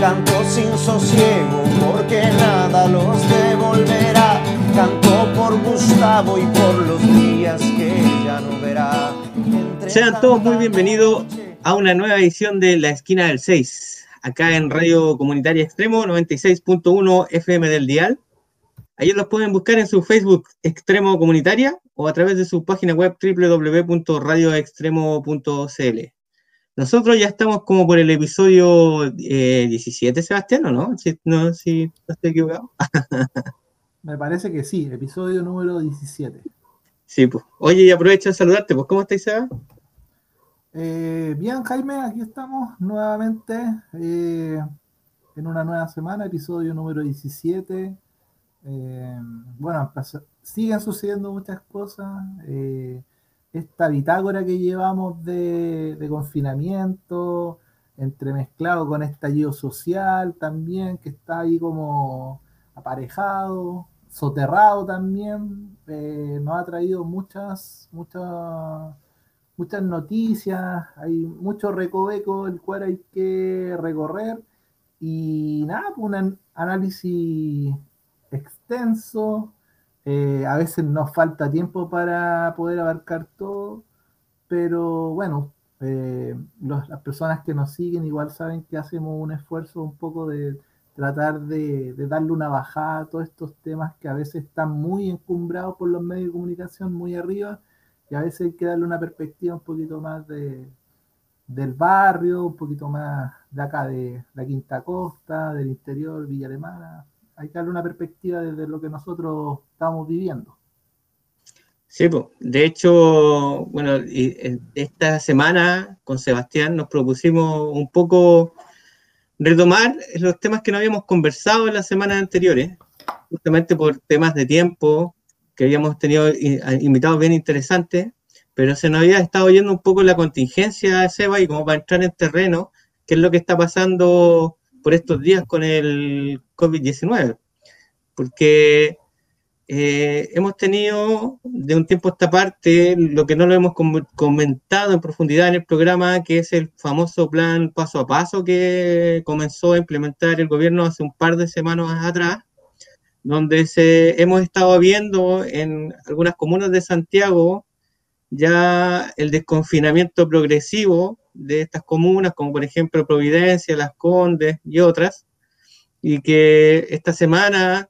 Canto sin sosiego porque nada los devolverá. Canto por Gustavo y por los días que ya no verá. Sean todos muy bienvenidos a una nueva edición de La Esquina del 6, acá en Radio Comunitaria Extremo 96.1 FM del Dial. Ahí los pueden buscar en su Facebook Extremo Comunitaria o a través de su página web www.radioextremo.cl. Nosotros ya estamos como por el episodio 17, eh, Sebastián, ¿o no? Si no, si no estoy equivocado. Me parece que sí, episodio número 17. Sí, pues. Oye, y aprovecho de saludarte, pues, ¿cómo estáis, Seba? Eh, bien, Jaime, aquí estamos nuevamente eh, en una nueva semana, episodio número 17. bueno, siguen sucediendo muchas cosas esta bitácora que llevamos de, confinamiento, entremezclado con estallido social también, que está ahí como aparejado, soterrado también, eh, nos ha traído muchas, muchas, muchas noticias, hay mucho recoveco el cual hay que recorrer. Y nada, pues, un análisis extenso, eh, a veces nos falta tiempo para poder abarcar todo, pero bueno, eh, las personas que nos siguen igual saben que hacemos un esfuerzo un poco de tratar de, darle una bajada a todos estos temas que a veces están muy encumbrados por los medios de comunicación, muy arriba, y a veces hay que darle una perspectiva un poquito más de, del barrio, un poquito más de acá de la Quinta Costa, del interior, Villa Alemana, hay que darle una perspectiva desde lo que nosotros estamos viviendo. Sí, pues, de hecho, bueno, esta semana con Sebastián nos propusimos un poco retomar los temas que no habíamos conversado en las semanas anteriores, justamente por temas de tiempo, que habíamos tenido invitados bien interesantes, pero se nos había estado oyendo un poco la contingencia de Seba y como para entrar en terreno, qué es lo que está pasando por estos días con el COVID-19, porque eh, hemos tenido de un tiempo a esta parte lo que no lo hemos comentado en profundidad en el programa, que es el famoso plan paso a paso que comenzó a implementar el gobierno hace un par de semanas atrás, donde se, hemos estado viendo en algunas comunas de Santiago ya el desconfinamiento progresivo de estas comunas, como por ejemplo Providencia, Las Condes y otras, y que esta semana,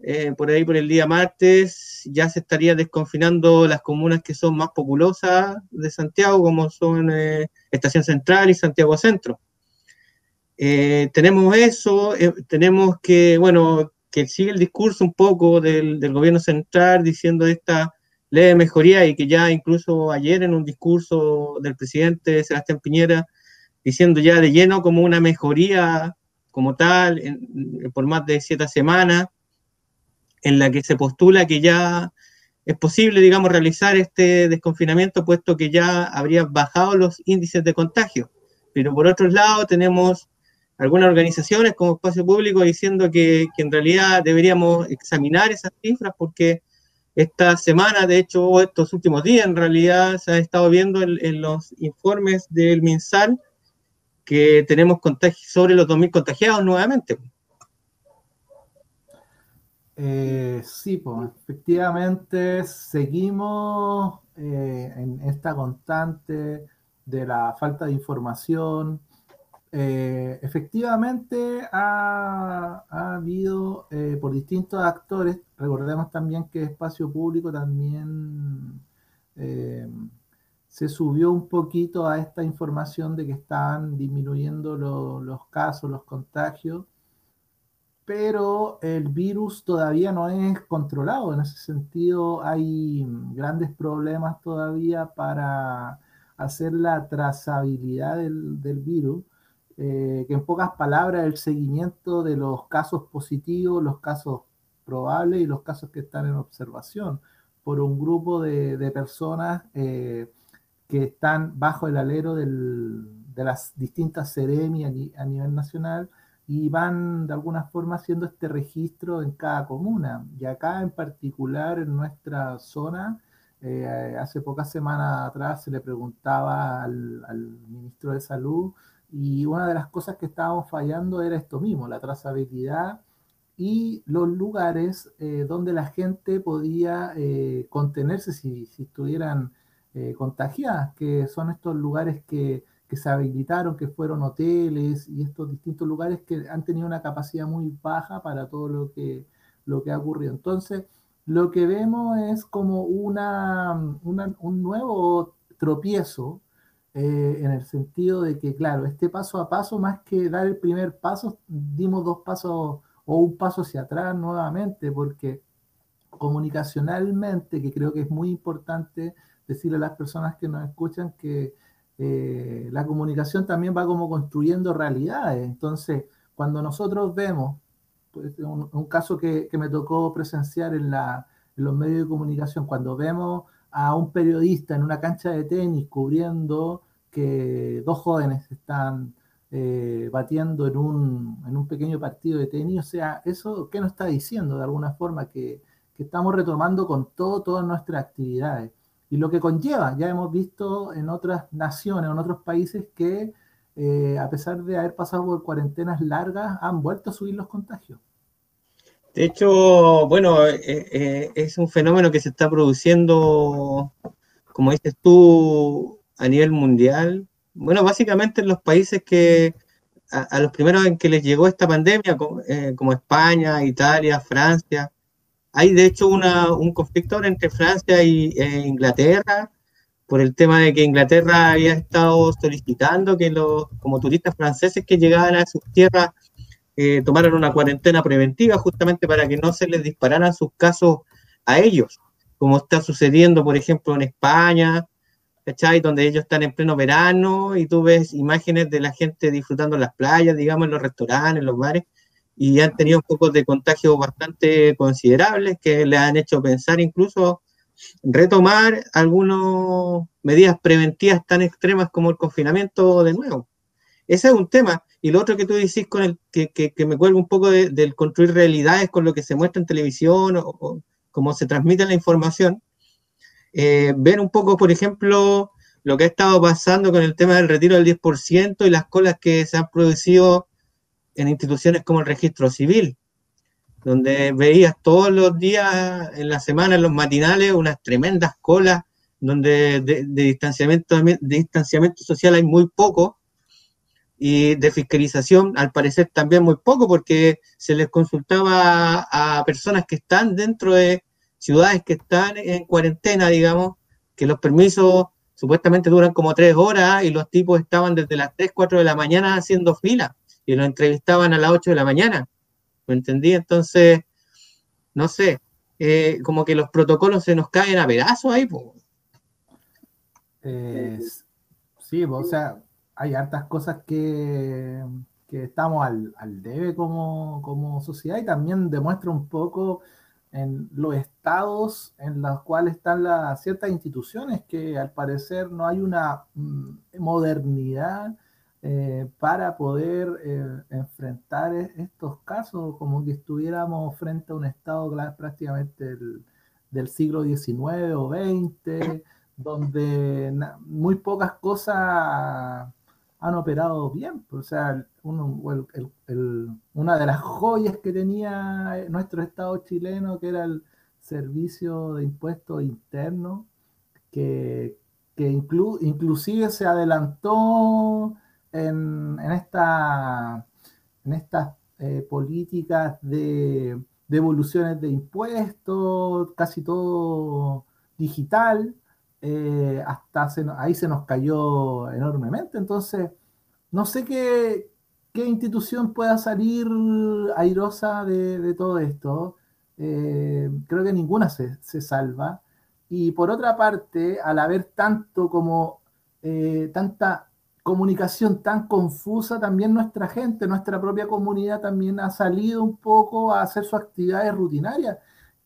eh, por ahí por el día martes, ya se estaría desconfinando las comunas que son más populosas de Santiago, como son eh, Estación Central y Santiago Centro. Eh, tenemos eso, tenemos que, bueno, que sigue el discurso un poco del, del gobierno central diciendo esta leve mejoría y que ya incluso ayer en un discurso del presidente Sebastián Piñera diciendo ya de lleno como una mejoría como tal por más de siete semanas en la que se postula que ya es posible, digamos, realizar este desconfinamiento puesto que ya habría bajado los índices de contagio. Pero por otro lado tenemos algunas organizaciones como Espacio Público diciendo que, que en realidad deberíamos examinar esas cifras porque esta semana, de hecho, estos últimos días, en realidad, se ha estado viendo en, los informes del MinSal que tenemos sobre los 2.000 contagiados nuevamente. Eh, sí, pues efectivamente seguimos eh, en esta constante de la falta de información, eh, efectivamente ha, habido eh, por distintos actores, recordemos también que Espacio Público también eh, se subió un poquito a esta información de que están disminuyendo los casos, los contagios, pero el virus todavía no es controlado. En ese sentido hay grandes problemas todavía para hacer la trazabilidad del virus que en pocas palabras el seguimiento de los casos positivos, los casos probables y los casos que están en observación por un grupo de, personas que están bajo el alero de las distintas seremi a nivel nacional y van de alguna forma haciendo este registro en cada comuna. Y acá en particular en nuestra zona, eh, hace pocas semanas atrás se le preguntaba al, ministro de Salud y una de las cosas que estábamos fallando era esto mismo, la trazabilidad y los lugares eh, donde la gente podía eh, contenerse si, si estuvieran contagiadas, que son estos lugares que que se habilitaron, que fueron hoteles y estos distintos lugares que han tenido una capacidad muy baja para todo lo que, lo que ha ocurrido. Entonces, lo que vemos es como una, un nuevo tropiezo eh, en el sentido de que, claro, este paso a paso, más que dar el primer paso, dimos dos pasos o un paso hacia atrás nuevamente, porque comunicacionalmente, que creo que es muy importante decirle a las personas que nos escuchan que eh, la comunicación también va como construyendo realidades. Entonces, cuando nosotros vemos, pues, un, caso que, me tocó presenciar en, los medios de comunicación, cuando vemos a un periodista en una cancha de tenis cubriendo que dos jóvenes están eh, batiendo en un, en un, pequeño partido de tenis, o sea, eso, ¿qué nos está diciendo de alguna forma? Que, que estamos retomando con todo, todas nuestras actividades y lo que conlleva. Ya hemos visto en otras naciones, en otros países que eh, a pesar de haber pasado por cuarentenas largas, han vuelto a subir los contagios. De hecho, bueno, eh, eh, es un fenómeno que se está produciendo, como dices tú, a nivel mundial. Bueno, básicamente en los países que a, los primeros en que les llegó esta pandemia, como España, Italia, Francia, hay de hecho un conflicto entre Francia y, e Inglaterra por el tema de que Inglaterra había estado solicitando que los como turistas franceses que llegaban a sus tierras eh, tomaran una cuarentena preventiva justamente para que no se les dispararan sus casos a ellos, como está sucediendo, por ejemplo, en España, ¿cachai? Donde ellos están en pleno verano y tú ves imágenes de la gente disfrutando las playas, digamos, en los restaurantes, en los bares, y han tenido un poco de contagio bastante considerables que le han hecho pensar incluso retomar algunas medidas preventivas tan extremas como el confinamiento de nuevo. Ese es un tema. Y lo otro que tú decís con el que, que, me cuelga un poco del construir realidades con lo que se muestra en televisión o, cómo se transmite la información, eh, ver un poco, por ejemplo, lo que ha estado pasando con el tema del retiro del 10% y las colas que se han producido en instituciones como el registro civil, donde veías todos los días en la semana, en los matinales, unas tremendas colas, donde de, distanciamiento, de distanciamiento social hay muy poco, y de fiscalización al parecer también muy poco, porque se les consultaba a personas que están dentro de ciudades que están en cuarentena, digamos, que los permisos supuestamente duran como tres horas y los tipos estaban desde las 3, 4 de la mañana haciendo fila y lo entrevistaban a las 8 de la mañana. ¿Me entendí? Entonces, no sé, eh, como que los protocolos se nos caen a pedazos ahí. sí, o sea, hay hartas cosas que, que estamos al, al debe como, como, sociedad y también demuestra un poco en los estados en los cuales están las ciertas instituciones que al parecer no hay una mm, modernidad eh, para poder eh, enfrentar e-, estos casos como que estuviéramos frente a un Estado prácticamente del, siglo XIX o XX, donde muy pocas cosas han operado bien. O sea, una de las joyas que tenía nuestro Estado chileno, que era el servicio de impuestos internos, que, que inclusive se adelantó en, esta, en estas eh, políticas de devoluciones de impuestos, casi todo digital, eh, hasta ahí se nos cayó enormemente. Entonces, no sé qué, qué institución pueda salir airosa de, todo esto. Eh, creo que ninguna se, se, salva. Y por otra parte, al haber tanto como tanta comunicación tan confusa, también nuestra gente, nuestra propia comunidad también ha salido un poco a hacer sus actividades rutinarias.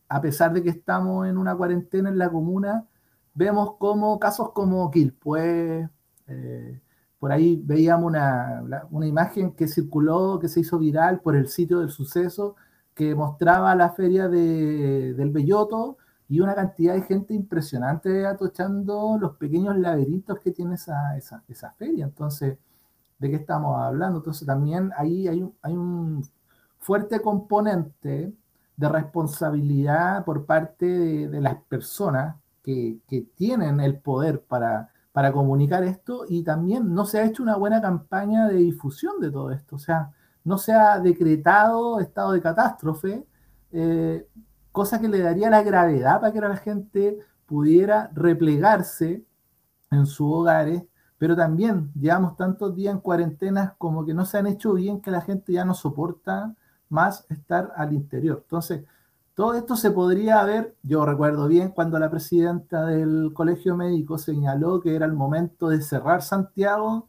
A pesar de que estamos en una cuarentena en la comuna, vemos como casos como Quilpue, eh, por ahí veíamos una, una, imagen que circuló, que se hizo viral por el sitio del suceso, que mostraba la feria de, del Belloto y una cantidad de gente impresionante atochando los pequeños laberintos que tiene esa, esa, esa feria. Entonces, ¿de qué estamos hablando? Entonces, también ahí hay un, hay un fuerte componente de responsabilidad por parte de, las personas que, tienen el poder para, para comunicar esto y también no se ha hecho una buena campaña de difusión de todo esto. O sea, no se ha decretado estado de catástrofe. Eh, cosa que le daría la gravedad para que la gente pudiera replegarse en sus hogares, pero también llevamos tantos días en cuarentenas como que no se han hecho bien que la gente ya no soporta más estar al interior. Entonces, todo esto se podría haber, yo recuerdo bien cuando la presidenta del colegio médico señaló que era el momento de cerrar Santiago,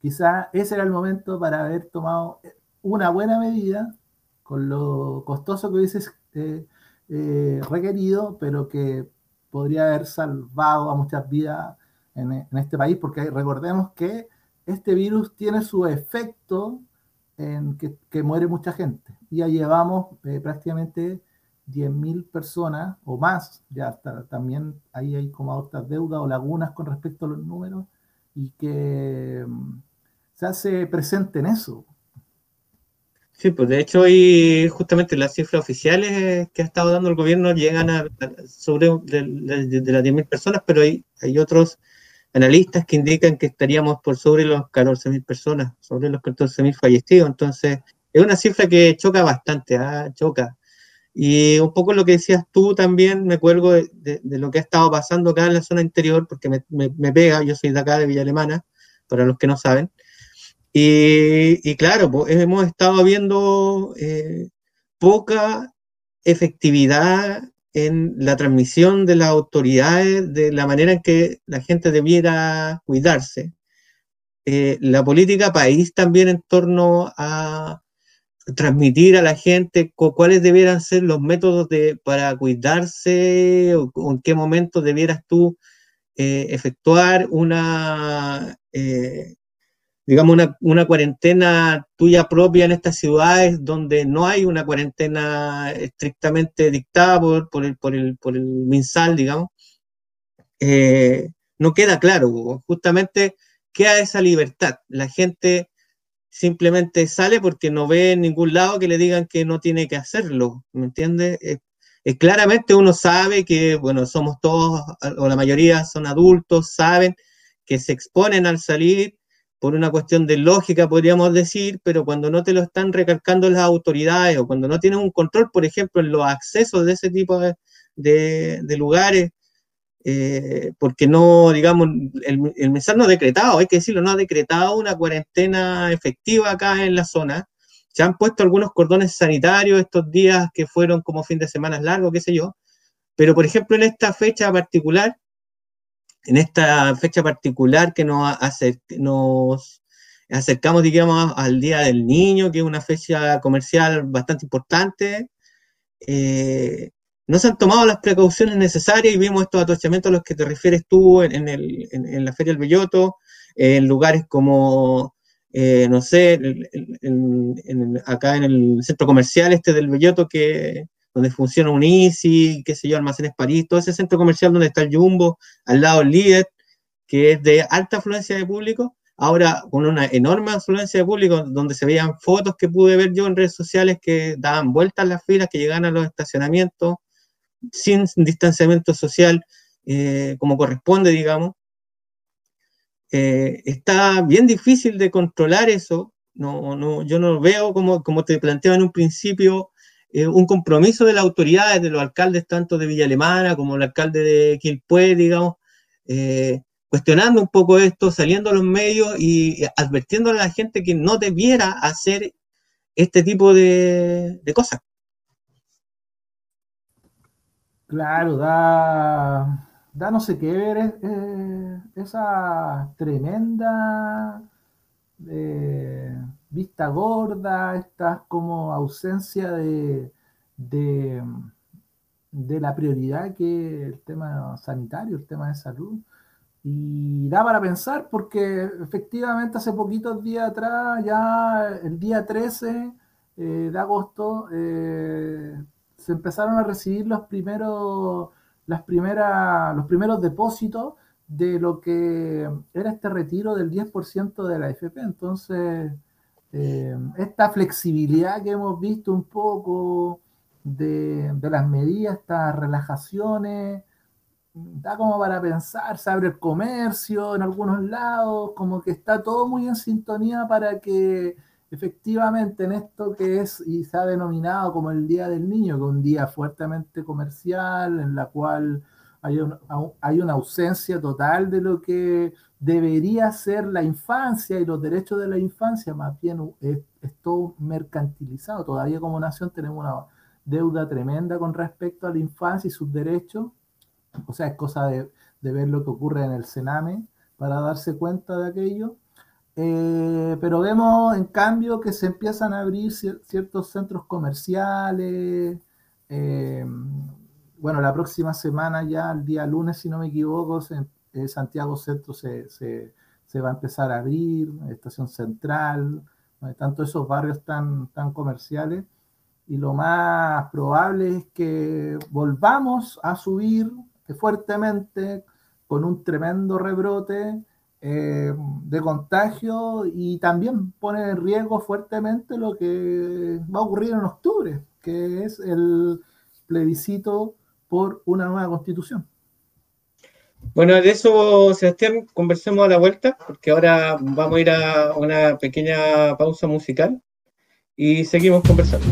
quizá ese era el momento para haber tomado una buena medida con lo costoso que hubiese eh, eh, requerido, pero que podría haber salvado a muchas vidas en, este país, porque recordemos que este virus tiene su efecto en que, muere mucha gente. Ya llevamos eh, prácticamente 10.000 personas o más, ya está, también ahí hay como otras deudas o lagunas con respecto a los números, y que mm, se hace presente en eso. Sí, pues de hecho hoy justamente las cifras oficiales que ha estado dando el gobierno llegan a, sobre de, las 10.000 personas, pero hay, hay otros analistas que indican que estaríamos por sobre los 14.000 personas, sobre los 14.000 fallecidos. Entonces, es una cifra que choca bastante, ¿ah? choca. Y un poco lo que decías tú también, me cuelgo de, lo que ha estado pasando acá en la zona interior, porque me, me pega, yo soy de acá, de Villa Alemana, para los que no saben. Y, claro, hemos estado viendo eh, poca efectividad en la transmisión de las autoridades de la manera en que la gente debiera cuidarse. Eh, la política país también en torno a transmitir a la gente cuáles debieran ser los métodos de, para cuidarse o, en qué momento debieras tú eh, efectuar una digamos, una, cuarentena tuya propia en estas ciudades donde no hay una cuarentena estrictamente dictada por, por, el, por, el, por el MinSal, digamos, eh, no queda claro. Justamente queda esa libertad. La gente simplemente sale porque no ve en ningún lado que le digan que no tiene que hacerlo, ¿me entiendes? claramente uno sabe que, bueno, somos todos, o la mayoría son adultos, saben que se exponen al salir por una cuestión de lógica, podríamos decir, pero cuando no te lo están recalcando las autoridades o cuando no tienes un control, por ejemplo, en los accesos de ese tipo de, lugares, eh, porque no, digamos, el, el no ha decretado, hay que decirlo, no ha decretado una cuarentena efectiva acá en la zona. Se han puesto algunos cordones sanitarios estos días que fueron como fin de semana largo, qué sé yo, pero por ejemplo en esta fecha particular, en esta fecha particular que nos, nos acercamos, digamos, al Día del Niño, que es una fecha comercial bastante importante, eh, no se han tomado las precauciones necesarias y vimos estos atochamientos a los que te refieres tú en, la Feria del Belloto, en lugares como, eh, no sé, acá en el centro comercial este del Belloto, que, donde funciona un Easy, qué sé yo, Almacenes París, todo ese centro comercial donde está el Jumbo, al lado el Líder, que es de alta afluencia de público, ahora con una enorme afluencia de público, donde se veían fotos que pude ver yo en redes sociales que daban vueltas las filas, que llegaban a los estacionamientos sin distanciamiento social eh, como corresponde, digamos. Eh, está bien difícil de controlar eso. No, no, yo no veo como, como te planteaba en un principio eh, un compromiso de las autoridades, de los alcaldes tanto de Villa Alemana como el alcalde de Quilpué, digamos, cuestionando un poco esto, saliendo a los medios y advirtiendo a la gente que no debiera hacer este tipo de, cosas. Claro, da, da no sé qué ver esa tremenda vista gorda, esta como ausencia de, de, de la prioridad que el tema sanitario, el tema de salud. Y da para pensar porque efectivamente hace poquitos días atrás, ya el día 13 eh, de agosto, eh, se empezaron a recibir los primeros, las primeras, los primeros depósitos de lo que era este retiro del 10% de la FP. Entonces, eh, esta flexibilidad que hemos visto un poco de, de las medidas, estas relajaciones, da como para pensar, se abre el comercio en algunos lados, como que está todo muy en sintonía para que efectivamente en esto que es y se ha denominado como el Día del Niño, que es un día fuertemente comercial, en la cual hay, hay una ausencia total de lo que debería ser la infancia y los derechos de la infancia, más bien es todo mercantilizado. Todavía como nación tenemos una deuda tremenda con respecto a la infancia y sus derechos o sea, es cosa de, ver lo que ocurre en el Sename para darse cuenta de aquello. Eh, pero vemos en cambio que se empiezan a abrir ciertos centros comerciales. Eh, bueno, la próxima semana ya, el día lunes, si no me equivoco, eh, Santiago Centro se, va a empezar a abrir, Estación Central, tanto esos barrios tan, tan comerciales. Y lo más probable es que volvamos a subir fuertemente, con un tremendo rebrote eh, de contagio y también pone en riesgo fuertemente lo que va a ocurrir en octubre, que es el plebiscito por una nueva constitución. Bueno, de eso, Sebastián, conversemos a la vuelta, porque ahora vamos a ir a una pequeña pausa musical y seguimos conversando.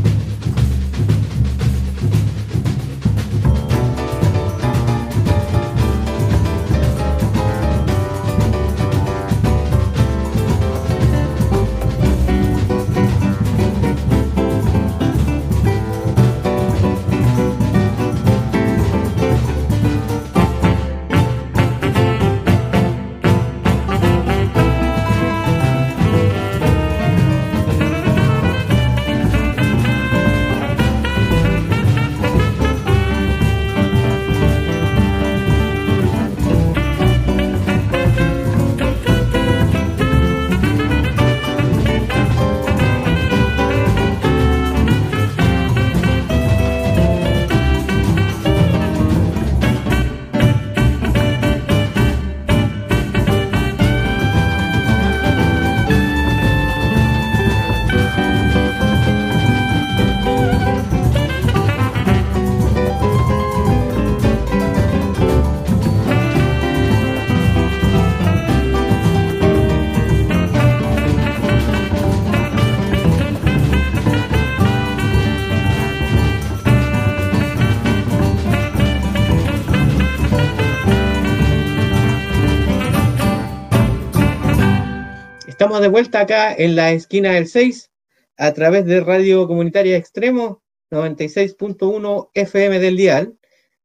Estamos de vuelta acá en la esquina del 6 a través de Radio Comunitaria Extremo 96.1 FM del dial.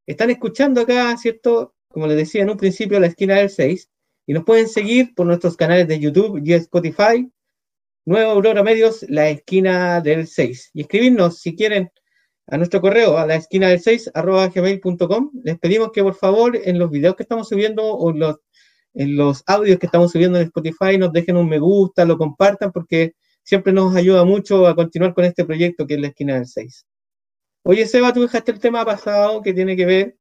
Están escuchando acá, ¿cierto? Como les decía en un principio, la esquina del 6. Y nos pueden seguir por nuestros canales de YouTube y Spotify. Nueva Aurora Medios, la esquina del 6. Y escribirnos si quieren a nuestro correo, a la esquina del 6, arroba gmail.com. Les pedimos que por favor en los videos que estamos subiendo o los en los audios que estamos subiendo en Spotify nos dejen un me gusta, lo compartan, porque siempre nos ayuda mucho a continuar con este proyecto que es la esquina del 6. Oye, Seba, tú dejaste el tema pasado que tiene que ver,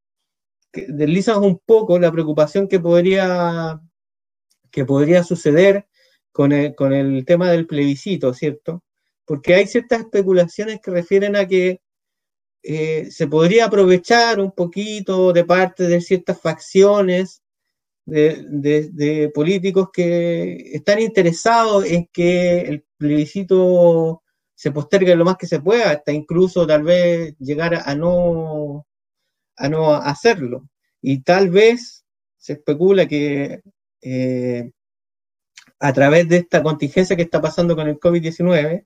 que deslizas un poco la preocupación que podría, que podría suceder con el, con el tema del plebiscito, ¿cierto? Porque hay ciertas especulaciones que refieren a que eh, se podría aprovechar un poquito de parte de ciertas facciones de, políticos que están interesados en que el plebiscito se postergue lo más que se pueda, hasta incluso tal vez llegar a no, a no hacerlo. Y tal vez se especula que eh, a través de esta contingencia que está pasando con el COVID-19,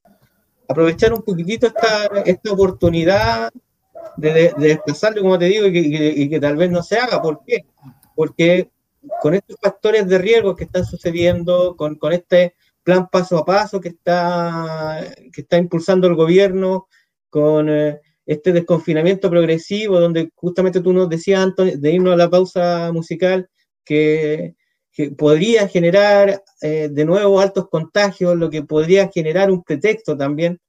aprovechar un poquitito esta, esta oportunidad de, de, desplazarlo, como te digo, y que, y que, tal vez no se haga. ¿Por qué? porque con estos factores de riesgo que están sucediendo, con, este plan paso a paso que está, que está impulsando el gobierno, con eh, este desconfinamiento progresivo, donde justamente tú nos decías, Antonio, de irnos a la pausa musical, que, podría generar eh, de nuevo altos contagios, lo que podría generar un pretexto también,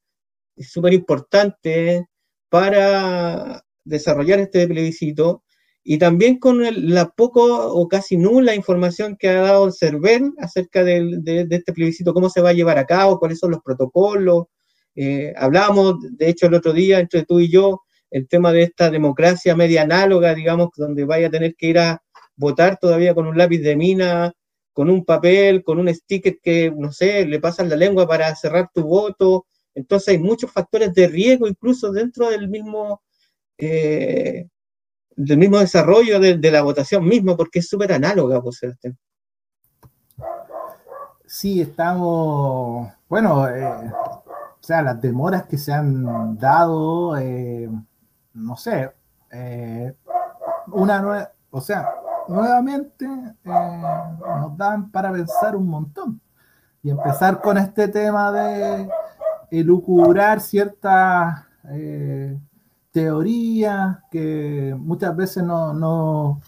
súper importante para desarrollar este plebiscito y también con la poco o casi nula información que ha dado el CERVEL acerca de, este plebiscito, cómo se va a llevar a cabo, cuáles son los protocolos. Eh, hablábamos, de hecho, el otro día entre tú y yo, el tema de esta democracia media análoga, digamos, donde vaya a tener que ir a votar todavía con un lápiz de mina, con un papel, con un sticker que, no sé, le pasan la lengua para cerrar tu voto. Entonces hay muchos factores de riesgo incluso dentro del mismo... Eh, del mismo desarrollo de, la votación misma, porque es súper análoga, pues, Sí, estamos, bueno, eh, o sea, las demoras que se han dado, eh, no sé, eh, una nueva, o sea, nuevamente nos dan para pensar un montón. Y empezar con este tema de elucubrar ciertas teoría que muchas veces no, no,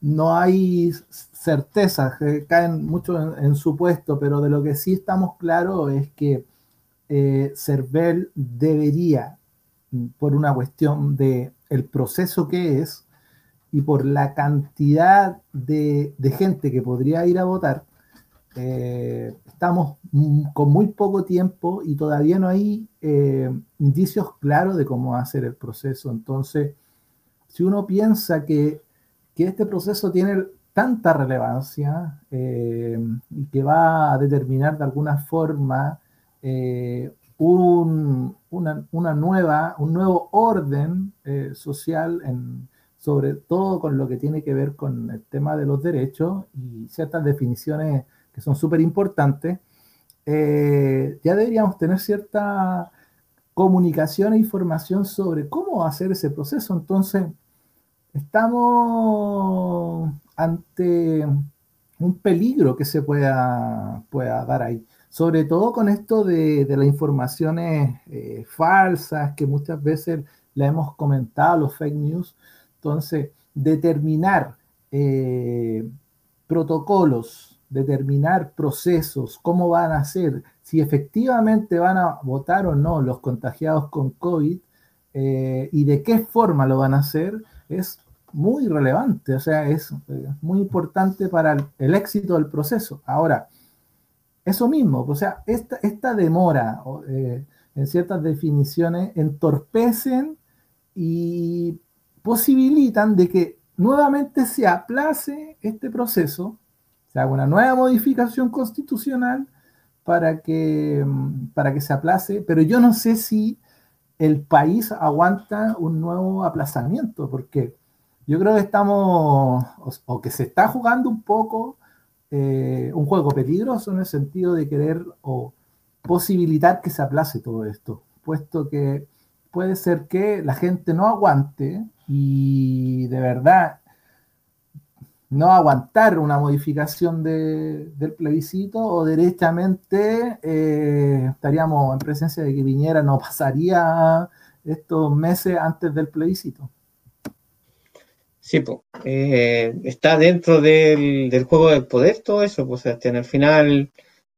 no hay certezas, que caen mucho en, su puesto, pero de lo que sí estamos claros es que eh, CERVEL debería, por una cuestión de el proceso que es y por la cantidad de, de gente que podría ir a votar, eh, estamos con muy poco tiempo y todavía no hay eh, indicios claros de cómo va a ser el proceso. Entonces, si uno piensa que, este proceso tiene tanta relevancia eh, y que va a determinar de alguna forma una, nueva, un nuevo orden social en, sobre todo con lo que tiene que ver con el tema de los derechos y ciertas definiciones que son súper importantes, eh, ya deberíamos tener cierta comunicación e información sobre cómo hacer ese proceso. Entonces, estamos ante un peligro que se pueda, pueda dar ahí. Sobre todo con esto de, las informaciones eh, falsas que muchas veces la hemos comentado, los fake news. Entonces, determinar eh, protocolos determinar procesos, cómo van a ser, si efectivamente van a votar o no los contagiados con COVID eh, y de qué forma lo van a hacer, es muy relevante, o sea, es eh, muy importante para el, éxito del proceso. Ahora, eso mismo, o sea, esta, demora eh, en ciertas definiciones entorpecen y posibilitan de que nuevamente se aplace este proceso se haga una nueva modificación constitucional para que, mm, para que se aplace, pero yo no sé si el país aguanta un nuevo aplazamiento, porque yo creo que estamos, o, que se está jugando un poco eh, un juego peligroso en el sentido de querer o posibilitar que se aplace todo esto, puesto que puede ser que la gente no aguante y de verdad no aguantar una modificación del plebiscito o derechamente eh, estaríamos en presencia de que Piñera no pasaría estos meses antes del plebiscito. Sí, pues, está dentro del, juego del poder todo eso, pues en el final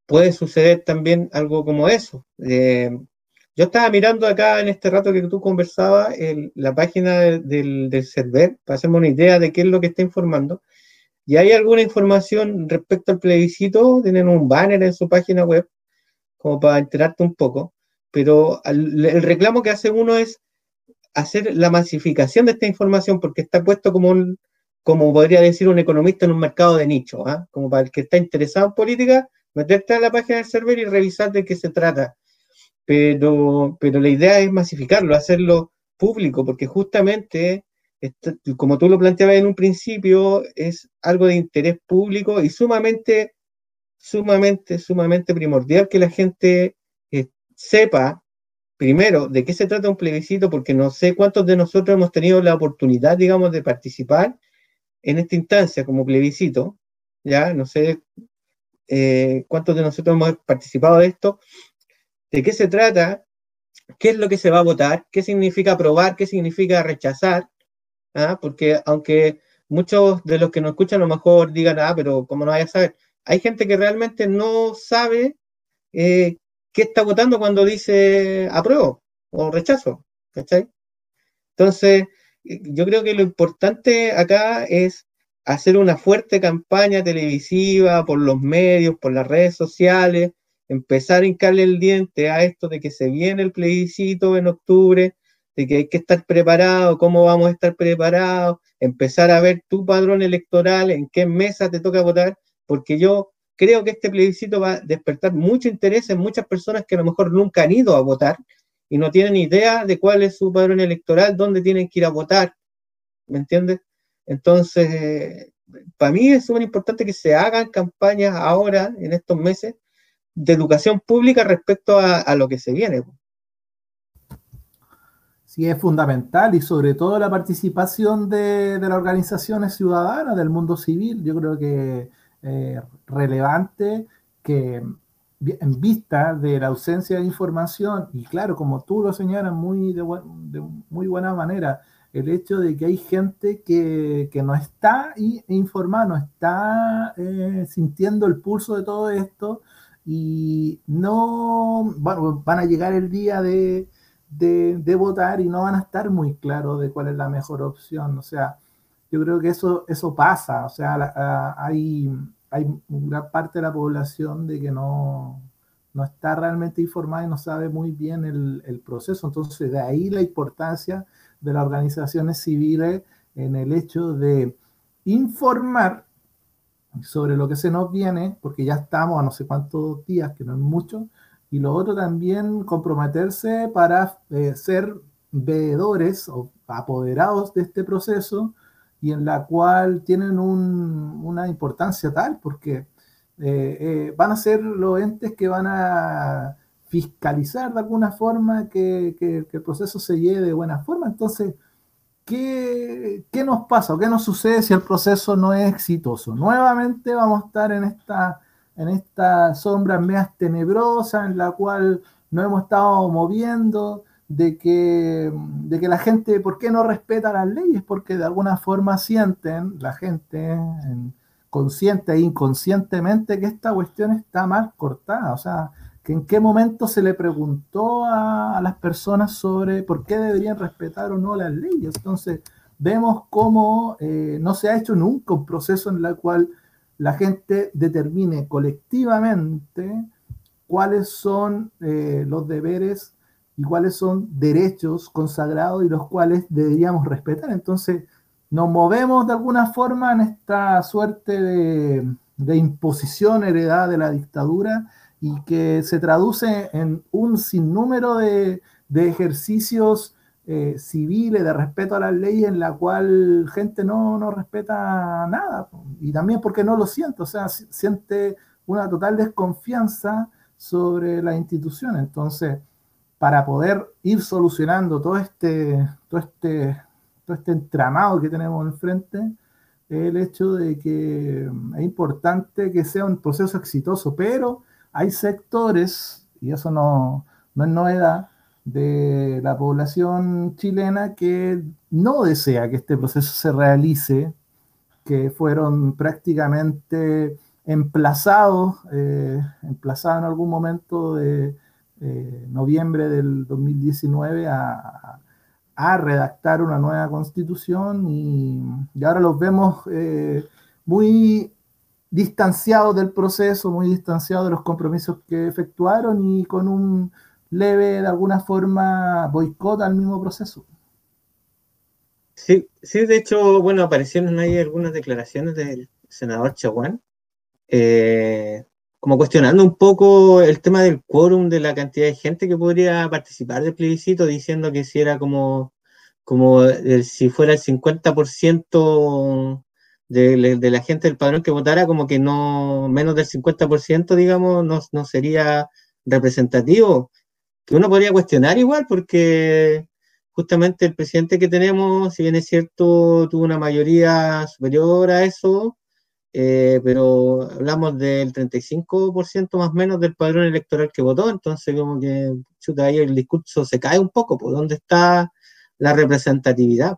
puede suceder también algo como eso. Eh, yo estaba mirando acá en este rato que tú conversabas la página del, del server para hacerme una idea de qué es lo que está informando y hay alguna información respecto al plebiscito, tienen un banner en su página web, como para enterarte un poco, pero el reclamo que hace uno es hacer la masificación de esta información, porque está puesto como un, como podría decir un economista en un mercado de nicho, ¿ah? como para el que está interesado en política, meterte a la página del server y revisar de qué se trata. Pero, pero la idea es masificarlo, hacerlo público, porque justamente como tú lo planteabas en un principio, es algo de interés público y sumamente, sumamente, sumamente primordial que la gente eh, sepa, primero, de qué se trata un plebiscito, porque no sé cuántos de nosotros hemos tenido la oportunidad, digamos, de participar en esta instancia como plebiscito, ya no sé eh, cuántos de nosotros hemos participado de esto, de qué se trata, qué es lo que se va a votar, qué significa aprobar, qué significa rechazar, ¿ah? porque aunque muchos de los que nos escuchan a lo mejor digan, ah, pero ¿cómo no vaya a saber? Hay gente que realmente no sabe eh, qué está votando cuando dice apruebo o rechazo, ¿cachai? Entonces, yo creo que lo importante acá es hacer una fuerte campaña televisiva por los medios, por las redes sociales, empezar a hincarle el diente a esto de que se viene el plebiscito en octubre, de que hay que estar preparado, cómo vamos a estar preparados, empezar a ver tu padrón electoral, en qué mesa te toca votar, porque yo creo que este plebiscito va a despertar mucho interés en muchas personas que a lo mejor nunca han ido a votar y no tienen idea de cuál es su padrón electoral, dónde tienen que ir a votar, ¿me entiendes? Entonces, para mí es súper importante que se hagan campañas ahora, en estos meses, de educación pública respecto a, lo que se viene. Sí, es fundamental y sobre todo la participación de, las organizaciones ciudadanas, del mundo civil. Yo creo que eh, relevante que en vista de la ausencia de información, y claro, como tú lo señalas muy de, muy buena manera, el hecho de que hay gente que, no está informada, no está eh, sintiendo el pulso de todo esto y no, bueno, van a llegar el día de, votar y no van a estar muy claros de cuál es la mejor opción. O sea, yo creo que eso, eso pasa, o sea, hay hay una parte de la población de que no, no está realmente informada y no sabe muy bien el, proceso. Entonces, de ahí la importancia de las organizaciones civiles en el hecho de informar sobre lo que se nos viene, porque ya estamos a no sé cuántos días, que no es mucho, y lo otro también comprometerse para eh, ser veedores o apoderados de este proceso y en la cual tienen una importancia tal porque eh, eh, van a ser los entes que van a fiscalizar de alguna forma que, el proceso se lleve de buena forma. Entonces, ¿qué, ¿qué, nos pasa o qué nos sucede si el proceso no es exitoso? Nuevamente vamos a estar en esta, en esta sombra medias tenebrosa en la cual no hemos estado moviendo, de que, de que la gente, ¿por qué no respeta las leyes? Porque de alguna forma sienten la gente, consciente e inconscientemente, que esta cuestión está mal cortada. O sea, que en qué momento se le preguntó a, las personas sobre por qué deberían respetar o no las leyes. Entonces, vemos cómo eh, no se ha hecho nunca un proceso en el cual la gente determine colectivamente cuáles son eh, los deberes y cuáles son derechos consagrados y los cuales deberíamos respetar. Entonces, nos movemos de alguna forma en esta suerte de, imposición heredada de la dictadura y que se traduce en un sinnúmero de, ejercicios eh, civiles de respeto a las leyes en la cual gente no, no respeta nada y también porque no lo siente, o sea, siente una total desconfianza sobre la institución. Entonces, para poder ir solucionando todo este, todo este, todo este entramado que tenemos enfrente, el hecho de que es importante que sea un proceso exitoso, pero hay sectores, y eso no, no es novedad, de la población chilena que no desea que este proceso se realice, que fueron prácticamente emplazados, eh, emplazados en algún momento de, eh, noviembre del 2019 a, redactar una nueva constitución y, ahora los vemos eh, muy distanciados del proceso, muy distanciados de los compromisos que efectuaron y con un leve, de alguna forma, boicot al mismo proceso. Sí, sí, de hecho, bueno, aparecieron ahí algunas declaraciones del senador Chaguán, eh, como cuestionando un poco el tema del quórum, de la cantidad de gente que podría participar del plebiscito, diciendo que si era como, como si fuera el 50% de, de, la gente del padrón que votara, como que no, menos del 50%, digamos, no, no sería representativo. Que uno podría cuestionar igual, porque justamente el presidente que tenemos, si bien es cierto, tuvo una mayoría superior a eso, eh, pero hablamos del 35% más o menos del padrón electoral que votó, entonces como que chuta, ahí el discurso se cae un poco, ¿por dónde está la representatividad?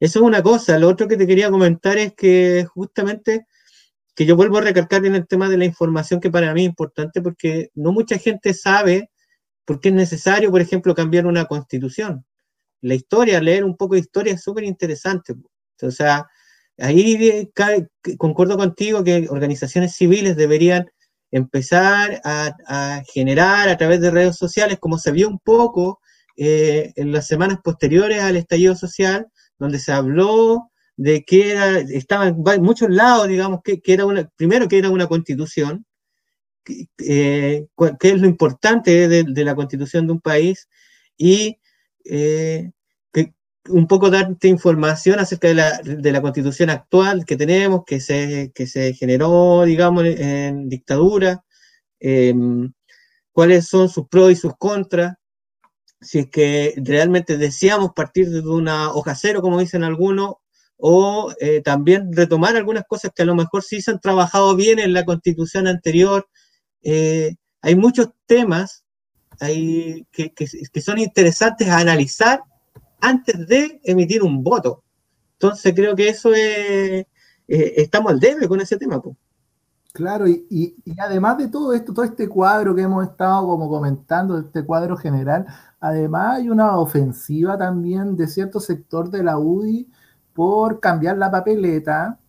Eso es una cosa. Lo otro que te quería comentar es que justamente que yo vuelvo a recalcar en el tema de la información que para mí es importante porque no mucha gente sabe por qué es necesario, por ejemplo, cambiar una constitución. La historia, leer un poco de historia es súper interesante. O sea, ahí concuerdo contigo que organizaciones civiles deberían empezar a, generar a través de redes sociales, como se vio un poco eh, en las semanas posteriores al estallido social, donde se habló de que era, estaba en muchos lados, digamos, que, era una, primero que era una constitución, eh, qué es lo importante de, la constitución de un país, y eh, un poco darte información acerca de la, de la, constitución actual que tenemos, que se, que se generó, digamos, en, dictadura, em, cuáles son sus pros y sus contras, si es que realmente deseamos partir de una hoja cero, como dicen algunos, o eh, también retomar algunas cosas que a lo mejor sí se han trabajado bien en la constitución anterior. Eh, hay muchos temas que, son interesantes a analizar antes de emitir un voto. Entonces creo que eso es, eh, estamos al debe con ese tema. Claro, y, y, además de todo esto, todo este cuadro que hemos estado como comentando, este cuadro general, además hay una ofensiva también de cierto sector de la UDI por cambiar la papeleta,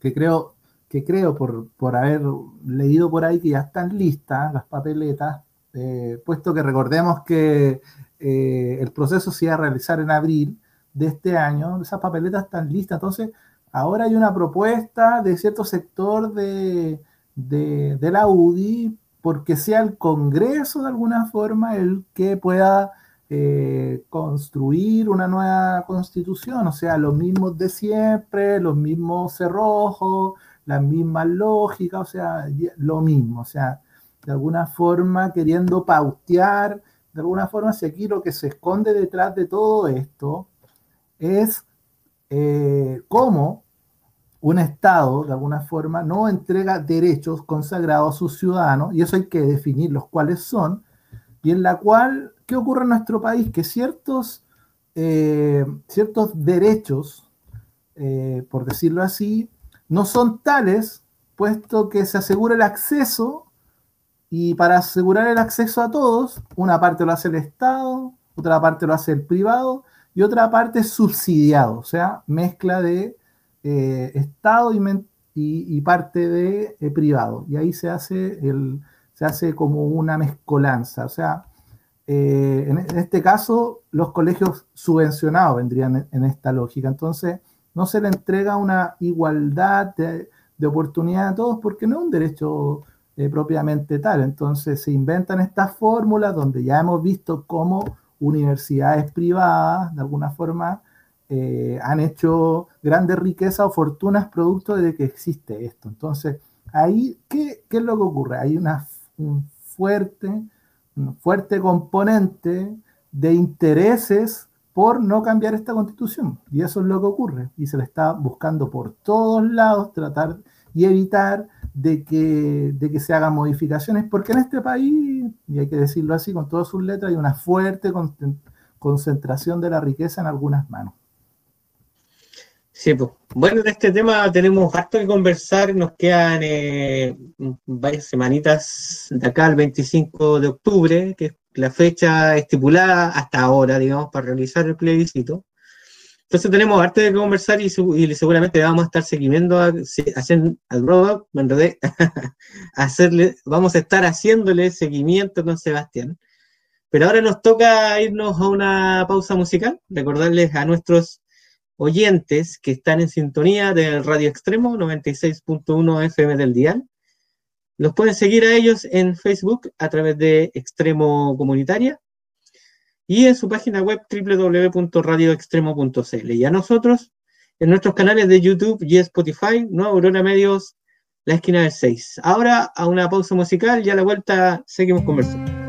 que creo, que creo por, por haber leído por ahí que ya están listas las papeletas, eh, puesto que recordemos que eh, el proceso se iba a realizar en abril de este año, esas papeletas están listas, entonces ahora hay una propuesta de cierto sector de, de, la UDI porque sea el Congreso de alguna forma el que pueda eh, construir una nueva constitución, o sea, los mismos de siempre, los mismos cerrojos, las mismas lógicas, o sea, lo mismo, o sea, de alguna forma queriendo pautear, de alguna forma, si aquí lo que se esconde detrás de todo esto es eh, cómo un Estado, de alguna forma, no entrega derechos consagrados a sus ciudadanos, y eso hay que definir los cuáles son, y en la cual ¿qué ocurre en nuestro país? Que ciertos, eh, ciertos derechos, eh, por decirlo así, no son tales, puesto que se asegura el acceso y para asegurar el acceso a todos, una parte lo hace el Estado, otra parte lo hace el privado y otra parte es subsidiado, o sea, mezcla de eh, Estado y, parte de privado. Y ahí se hace, el, se hace como una mezcolanza, o sea, eh, en, este caso, los colegios subvencionados vendrían en, esta lógica. Entonces, no se le entrega una igualdad de, oportunidad a todos porque no es un derecho eh, propiamente tal. Entonces, se inventan estas fórmulas donde ya hemos visto cómo universidades privadas, de alguna forma, eh, han hecho grandes riquezas o fortunas producto de que existe esto. Entonces, ahí, ¿qué, qué es lo que ocurre? Hay una, un fuerte un fuerte componente de intereses por no cambiar esta constitución. Y eso es lo que ocurre. Y se le está buscando por todos lados tratar y evitar de que, de que se hagan modificaciones, porque en este país, y hay que decirlo así con todas sus letras, hay una fuerte concentración de la riqueza en algunas manos. Sí, pues. Bueno, en este tema tenemos harto que conversar, nos quedan eh, varias semanitas de acá al 25 de octubre, que es la fecha estipulada hasta ahora, digamos, para realizar el plebiscito. Entonces tenemos harto de conversar y, seguramente vamos a estar seguimiento haciendo al robot, me enredé, hacerle, vamos a estar haciéndole seguimiento con Sebastián. Pero ahora nos toca irnos a una pausa musical, recordarles a nuestros oyentes que están en sintonía del Radio Extremo 96.1 FM del Dial. Los pueden seguir a ellos en Facebook a través de Extremo Comunitaria y en su página web www.radioextremo.cl. Y a nosotros en nuestros canales de YouTube y Spotify, ¿no? Aurora Medios, la esquina del 6. Ahora a una pausa musical y a la vuelta seguimos conversando.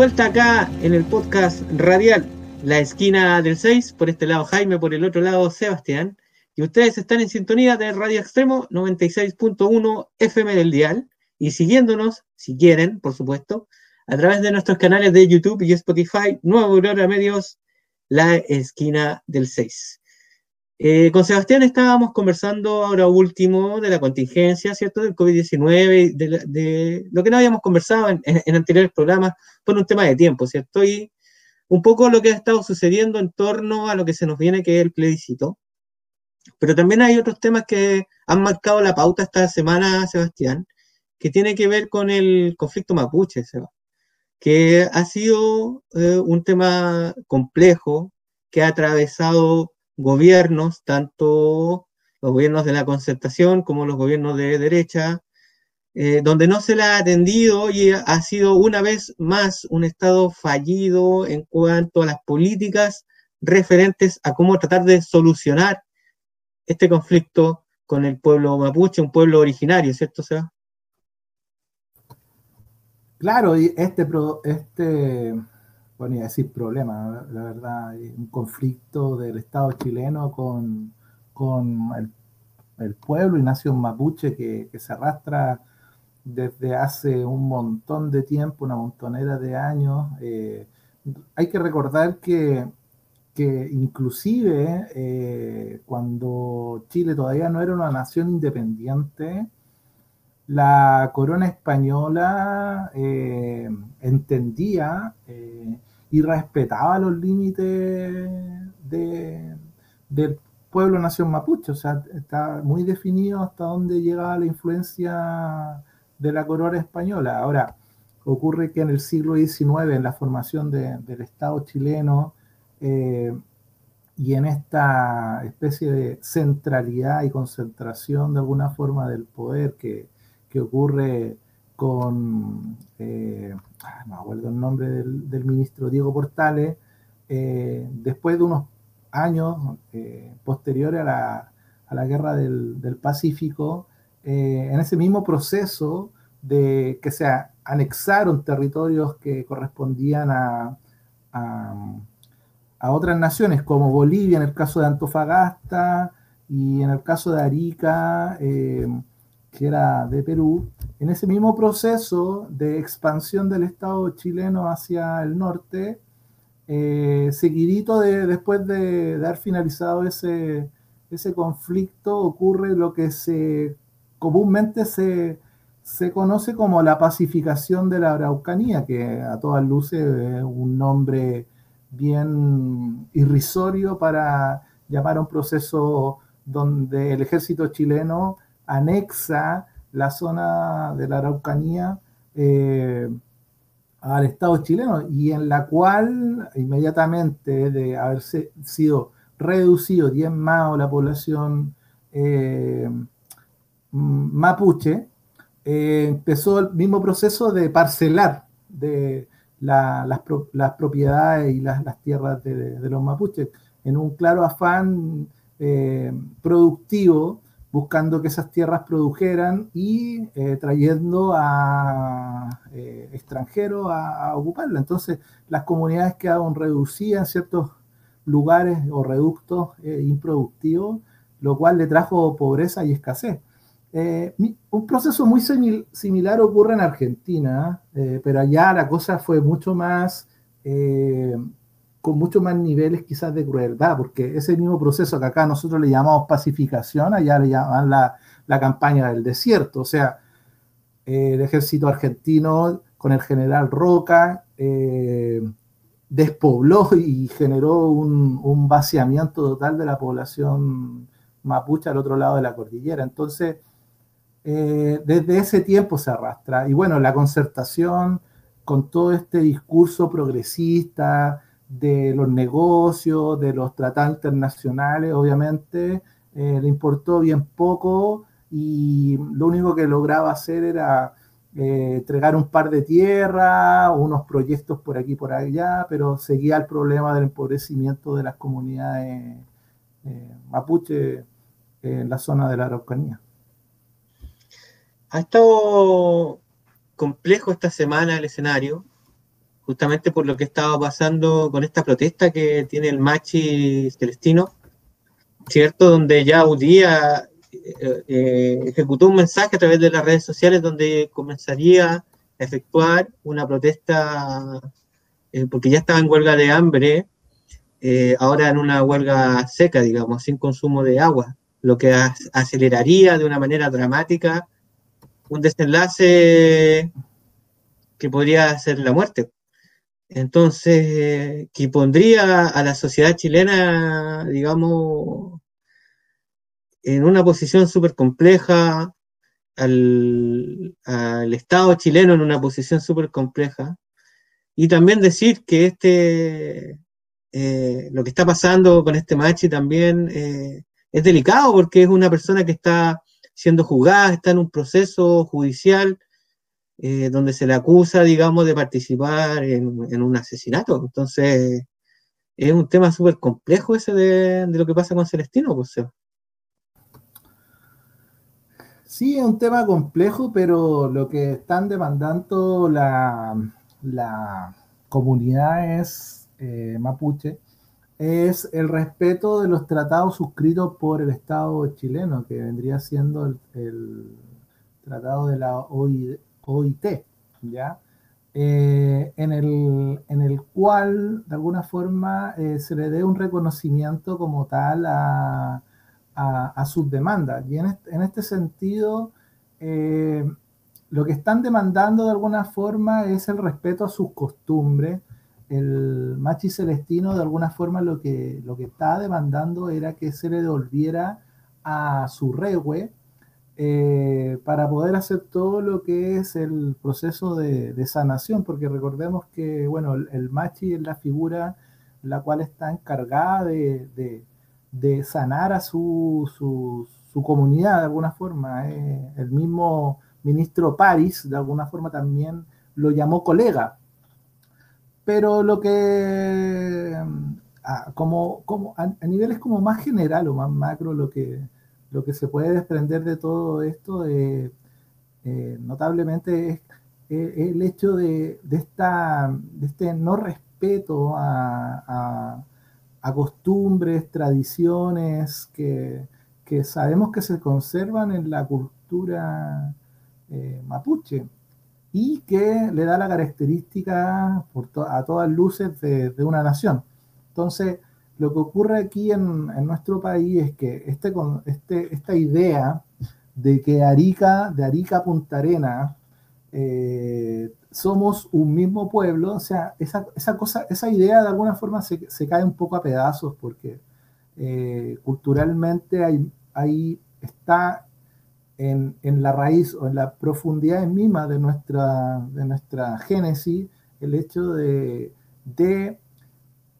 Vuelta acá en el podcast radial La Esquina del 6, por este lado Jaime, por el otro lado Sebastián, y ustedes están en sintonía de Radio Extremo 96.1 FM del Dial, y siguiéndonos, si quieren, por supuesto, a través de nuestros canales de YouTube y Spotify, Nuevo Aurora Medios, La Esquina del 6. Eh, con Sebastián estábamos conversando ahora último de la contingencia, ¿cierto? Del COVID-19, de, lo que no habíamos conversado en, anteriores programas por un tema de tiempo, ¿cierto? Y un poco lo que ha estado sucediendo en torno a lo que se nos viene, que es el plebiscito. Pero también hay otros temas que han marcado la pauta esta semana, Sebastián, que tiene que ver con el conflicto mapuche, Sebastián, que ha sido eh, un tema complejo, que ha atravesado gobiernos, tanto los gobiernos de la concertación como los gobiernos de derecha, eh, donde no se le ha atendido y ha sido una vez más un Estado fallido en cuanto a las políticas referentes a cómo tratar de solucionar este conflicto con el pueblo mapuche, un pueblo originario, ¿cierto, Seba? Claro, y este, este bueno, a decir problema, la verdad, un conflicto del Estado chileno con, el, pueblo y nación mapuche que, se arrastra desde hace un montón de tiempo, una montonera de años. Eh, hay que recordar que, inclusive eh, cuando Chile todavía no era una nación independiente, la corona española eh, entendía y respetaba los límites de, del pueblo nación mapuche, o sea, está muy definido hasta dónde llegaba la influencia de la corona española. Ahora, ocurre que en el siglo XIX, en la formación del Estado chileno, eh, y en esta especie de centralidad y concentración de alguna forma del poder que, que ocurre con, eh, no me acuerdo el nombre del, ministro Diego Portales, eh, después de unos años eh, posteriores a la, guerra del, Pacífico, en ese mismo proceso de que se anexaron territorios que correspondían a, a, otras naciones, como Bolivia en el caso de Antofagasta y en el caso de Arica, que era de Perú, en ese mismo proceso de expansión del Estado chileno hacia el norte, eh, seguidito de, después de, haber finalizado ese, ese conflicto, ocurre lo que se comúnmente se, se conoce como la pacificación de la Araucanía, que a todas luces es un nombre bien irrisorio para llamar a un proceso donde el ejército chileno anexa la zona de la Araucanía eh, al Estado chileno y en la cual inmediatamente de haberse sido reducido diezmado la población eh, mapuche, eh, empezó el mismo proceso de parcelar de las, propiedades y las, tierras de, de, los mapuches en un claro afán productivo buscando que esas tierras produjeran y eh, trayendo a eh, extranjeros a, ocuparla. Entonces, las comunidades quedaron reducidas en ciertos lugares o reductos eh, improductivos, lo cual le trajo pobreza y escasez. un proceso muy similar ocurre en Argentina, pero allá la cosa fue mucho más con mucho más niveles quizás de crueldad, porque ese mismo proceso que acá nosotros le llamamos pacificación, allá le llaman la, campaña del desierto, o sea, eh, el ejército argentino con el general Roca eh, despobló y generó un, vaciamiento total de la población mapuche al otro lado de la cordillera. Entonces, eh, desde ese tiempo se arrastra. Y bueno, la concertación con todo este discurso progresista, de los negocios, de los tratados internacionales, obviamente, eh, le importó bien poco y lo único que lograba hacer era eh, entregar un par de tierras, unos proyectos por aquí y por allá, pero seguía el problema del empobrecimiento de las comunidades eh, mapuche en la zona de la Araucanía. Ha estado complejo esta semana el escenario justamente por lo que estaba pasando con esta protesta que tiene el Machi Celestino, ¿cierto? Donde ya Udía eh, eh, ejecutó un mensaje a través de las redes sociales donde comenzaría a efectuar una protesta, eh, porque ya estaba en huelga de hambre, ahora en una huelga seca, digamos, sin consumo de agua, lo que aceleraría de una manera dramática un desenlace que podría ser la muerte. Entonces, que pondría a la sociedad chilena, digamos, en una posición súper compleja, al, Estado chileno en una posición súper compleja. Y también decir que este, eh, lo que está pasando con este Machi también eh, es delicado porque es una persona que está siendo juzgada, está en un proceso judicial eh, donde se le acusa, digamos, de participar en, un asesinato. Entonces, es un tema súper complejo ese de, lo que pasa con Celestino, pues. Sí, es un tema complejo, pero lo que están demandando la, la comunidad es eh, mapuche es el respeto de los tratados suscritos por el Estado chileno, que vendría siendo el, tratado de la OIT, ¿ya? Eh, en, el, cual, de alguna forma, eh, se le dé un reconocimiento como tal a, sus demandas. Y en este, sentido, eh, lo que están demandando de alguna forma es el respeto a sus costumbres, el Machi Celestino de alguna forma lo que, lo que estaba demandando era que se le devolviera a su regue eh, para poder hacer todo lo que es el proceso de, sanación, porque recordemos que, bueno, el, Machi es la figura la cual está encargada de, sanar a su, su, comunidad de alguna forma. Eh. el mismo ministro París, de alguna forma, también lo llamó colega, pero lo que, ah, como, como a, niveles como más general o más macro, lo que, lo que se puede desprender de todo esto eh, notablemente es el hecho de, esta, de este no respeto a, costumbres, tradiciones que, sabemos que se conservan en la cultura eh, mapuche y que le da la característica a todas luces de, una nación. Entonces, lo que ocurre aquí en, nuestro país es que este, este, esta idea de que Arica, de Arica a Punta Arena, eh, somos un mismo pueblo, o sea, esa, cosa, esa idea de alguna forma se, cae un poco a pedazos porque eh, culturalmente hay, ahí está en, la raíz o en la profundidad misma de nuestra, de nuestra génesis el hecho de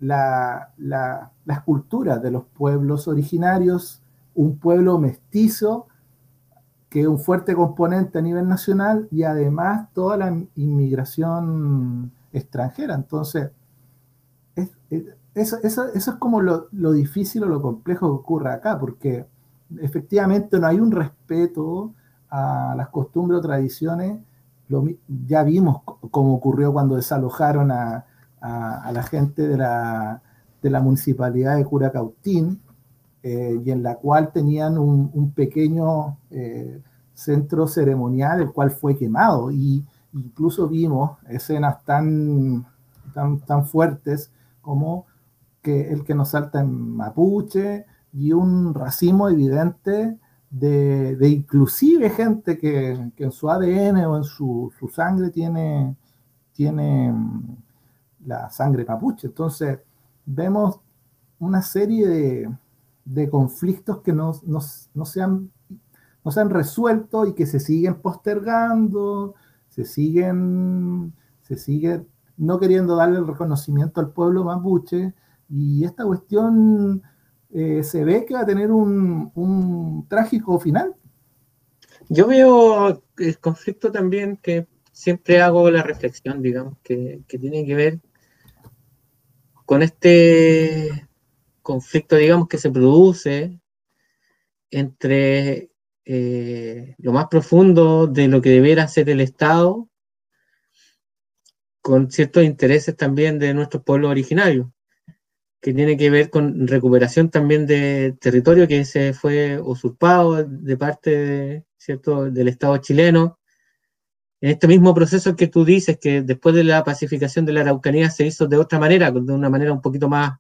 la, las culturas de los pueblos originarios, un pueblo mestizo que es un fuerte componente a nivel nacional y además toda la inmigración extranjera. Entonces, eso, eso, es como lo, lo, difícil o lo complejo que ocurre acá, porque efectivamente no hay un respeto a las costumbres o tradiciones. ya vimos cómo ocurrió cuando desalojaron a, la gente de la, municipalidad de Curacautín, eh, y en la cual tenían un, pequeño eh, centro ceremonial, el cual fue quemado. Y incluso vimos escenas tan, tan, tan fuertes como que el que nos salta en mapuche, y un racismo evidente de, inclusive gente que, en su ADN o en su, sangre tiene, tiene la sangre mapuche. Entonces, vemos una serie de, conflictos que no, se han, no se han resuelto y que se siguen postergando, se siguen, se sigue no queriendo darle el reconocimiento al pueblo mapuche, y esta cuestión eh, se ve que va a tener un, trágico final. Yo veo el conflicto también que siempre hago la reflexión, digamos, que, tiene que ver con este conflicto, digamos, que se produce entre eh, lo más profundo de lo que debiera ser el Estado con ciertos intereses también de nuestros pueblos originarios, que tiene que ver con recuperación también de territorio que se fue usurpado de parte ¿cierto? del Estado chileno. En este mismo proceso que tú dices, que después de la pacificación de la Araucanía se hizo de otra manera, de una manera un poquito más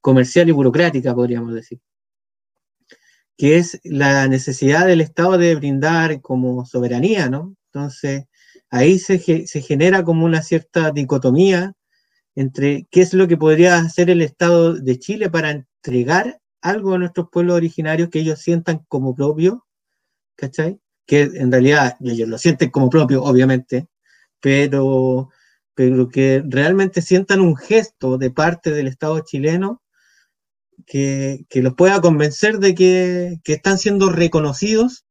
comercial y burocrática, podríamos decir, que es la necesidad del Estado de brindar como soberanía, ¿no? Entonces, ahí se, genera como una cierta dicotomía entre qué es lo que podría hacer el Estado de Chile para entregar algo a nuestros pueblos originarios que ellos sientan como propio, ¿cachai? Que en realidad ellos lo sienten como propio, obviamente, pero, pero que realmente sientan un gesto de parte del Estado chileno que, que los pueda convencer de que, que están siendo reconocidos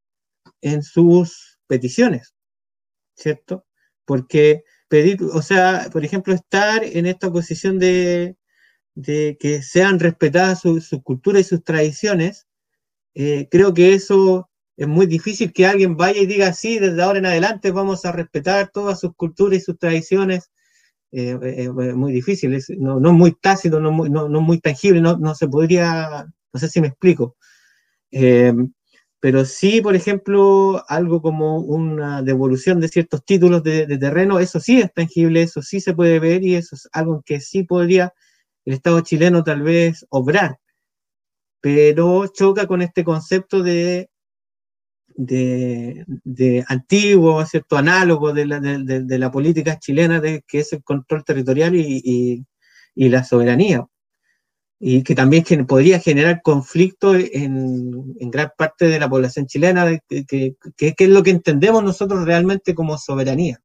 en sus peticiones, ¿cierto? Porque pedir, o sea, por ejemplo, estar en esta posición de, de que sean respetadas sus su culturas y sus tradiciones, eh, creo que eso es muy difícil que alguien vaya y diga, sí, desde ahora en adelante vamos a respetar todas sus culturas y sus tradiciones. Eh, eh, es muy difícil, es, no, no, muy tácito, no, muy, no, no muy tangible, no, no, se podría, no sé si me explico. pero sí, por ejemplo, algo como una devolución de ciertos títulos de, de, terreno, eso sí es tangible, eso sí se puede ver y eso es algo que sí podría el Estado chileno tal vez obrar, pero choca con este concepto de, de, de antiguo, ¿cierto? análogo de la, de, de la política chilena, de, que es el control territorial y, y, y la soberanía y que también que podría generar conflicto en, en, gran parte de la población chilena, que, que, que, es lo que entendemos nosotros realmente como soberanía.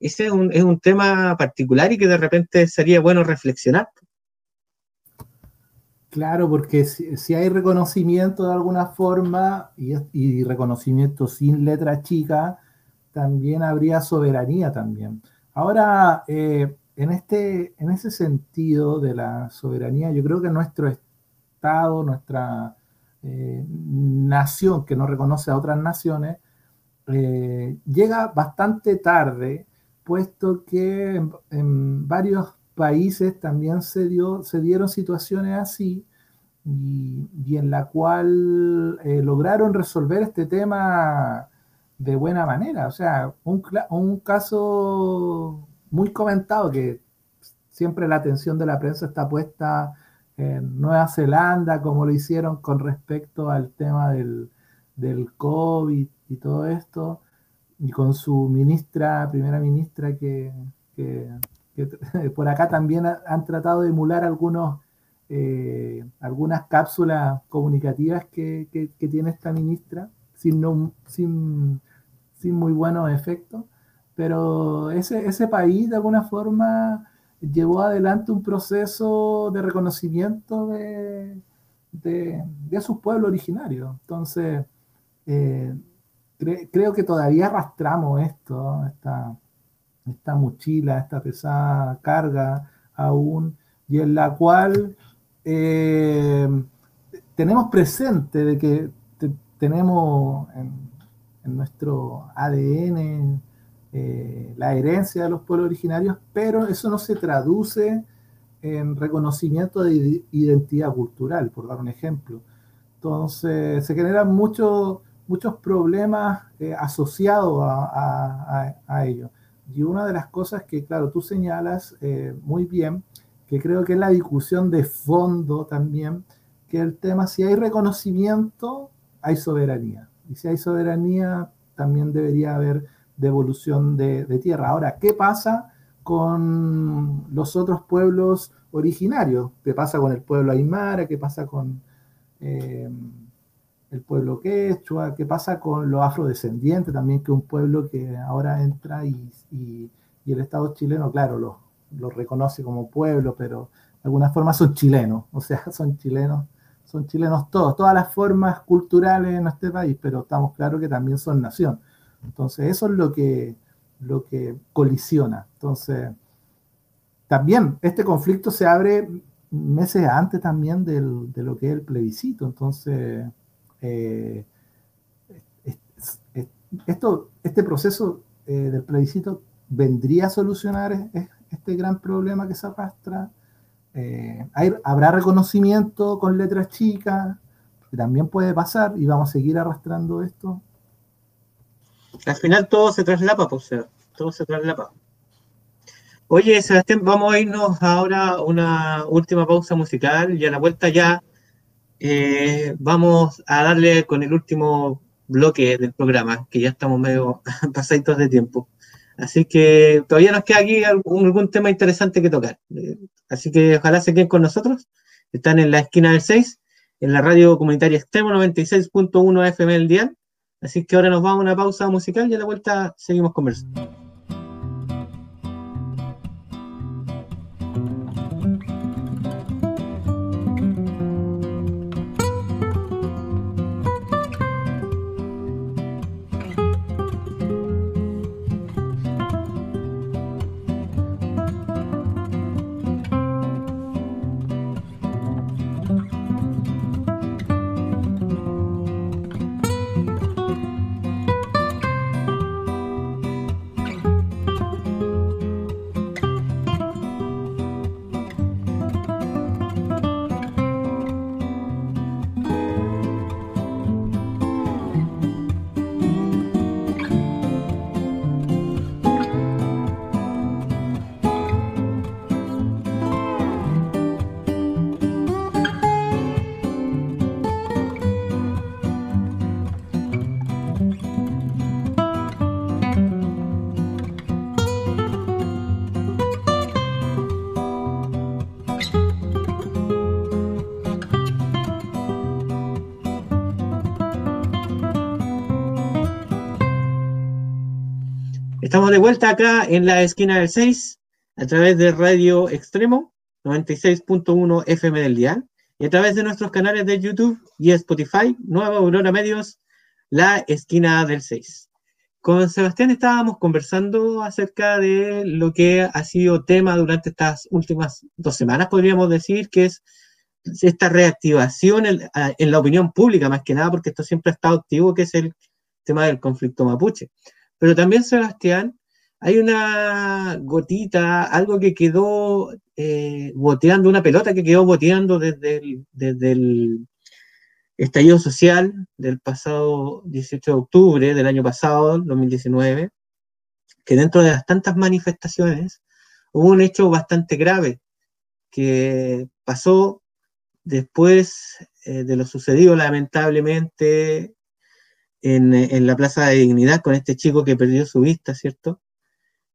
Ese es un, es un, tema particular y que de repente sería bueno reflexionar. Claro, porque si, hay reconocimiento de alguna forma y, y, reconocimiento sin letra chica, también habría soberanía también. Ahora, eh, en, este, en ese sentido de la soberanía, yo creo que nuestro Estado, nuestra eh, nación que no reconoce a otras naciones, eh, llega bastante tarde, puesto que en, en, varios países también se, dio, se dieron situaciones así y, y en la cual eh, lograron resolver este tema de buena manera. O sea, un, un caso muy comentado que siempre la atención de la prensa está puesta en Nueva Zelanda, como lo hicieron con respecto al tema del, del COVID y todo esto, y con su ministra, primera ministra, que, que, por acá también han tratado de emular algunos, eh, algunas cápsulas comunicativas que, tiene esta ministra, sin, no, sin, sin muy buenos efectos pero ese, ese país de alguna forma llevó adelante un proceso de reconocimiento de, de, de sus pueblos originarios. Entonces, eh, cre creo que todavía arrastramos esto, esta, esta mochila, esta pesada carga aún, y en la cual eh, tenemos presente de que te, tenemos en, nuestro ADN, eh, la herencia de los pueblos originarios, pero eso no se traduce en reconocimiento de identidad cultural, por dar un ejemplo. Entonces, se generan muchos muchos problemas eh, asociados a, ello. Y una de las cosas que, claro, tú señalas eh, muy bien, que creo que es la discusión de fondo también, que el tema, si hay reconocimiento, hay soberanía. Y si hay soberanía, también debería haber devolución de, tierra. Ahora, ¿qué pasa con los otros pueblos originarios? ¿Qué pasa con el pueblo aymara? ¿Qué pasa con eh, el pueblo quechua? ¿Qué pasa con los afrodescendientes también, que es un pueblo que ahora entra y, y, el Estado chileno, claro, lo, lo, reconoce como pueblo, pero de alguna forma son chilenos, o sea, son chilenos, son chilenos todos, todas las formas culturales en este país, pero estamos claros que también son nación. Entonces, eso es lo que, lo que colisiona. Entonces, también este conflicto se abre meses antes también del, de lo que es el plebiscito. Entonces, eh, esto, este proceso eh, del plebiscito vendría a solucionar este gran problema que se arrastra. Eh, habrá reconocimiento con letras chicas, también puede pasar y vamos a seguir arrastrando esto. Al final todo se traslapa, pues, todo se traslapa. Oye, Sebastián, vamos a irnos ahora a una última pausa musical y a la vuelta ya eh, vamos a darle con el último bloque del programa, que ya estamos medio pasaditos de tiempo. Así que todavía nos queda aquí algún, tema interesante que tocar. Eh, así que ojalá se queden con nosotros. Están en la esquina del 6, en la radio comunitaria extremo 96.1 FM del dial. Así que ahora nos vamos a una pausa musical y a la vuelta seguimos conversando. Estamos de vuelta acá en la esquina del 6, a través de Radio Extremo, 96.1 FM del día, y a través de nuestros canales de YouTube y Spotify, Nueva Aurora Medios, la esquina del 6. Con Sebastián estábamos conversando acerca de lo que ha sido tema durante estas últimas dos semanas, podríamos decir, que es esta reactivación en, en la opinión pública, más que nada, porque esto siempre ha estado activo, que es el tema del conflicto mapuche. Pero también, Sebastián, hay una gotita, algo que quedó eh, boteando, una pelota que quedó boteando desde el, estallido social del pasado 18 de octubre del año pasado, 2019, que dentro de las tantas manifestaciones hubo un hecho bastante grave que pasó después eh, de lo sucedido lamentablemente en, la Plaza de Dignidad con este chico que perdió su vista, ¿cierto?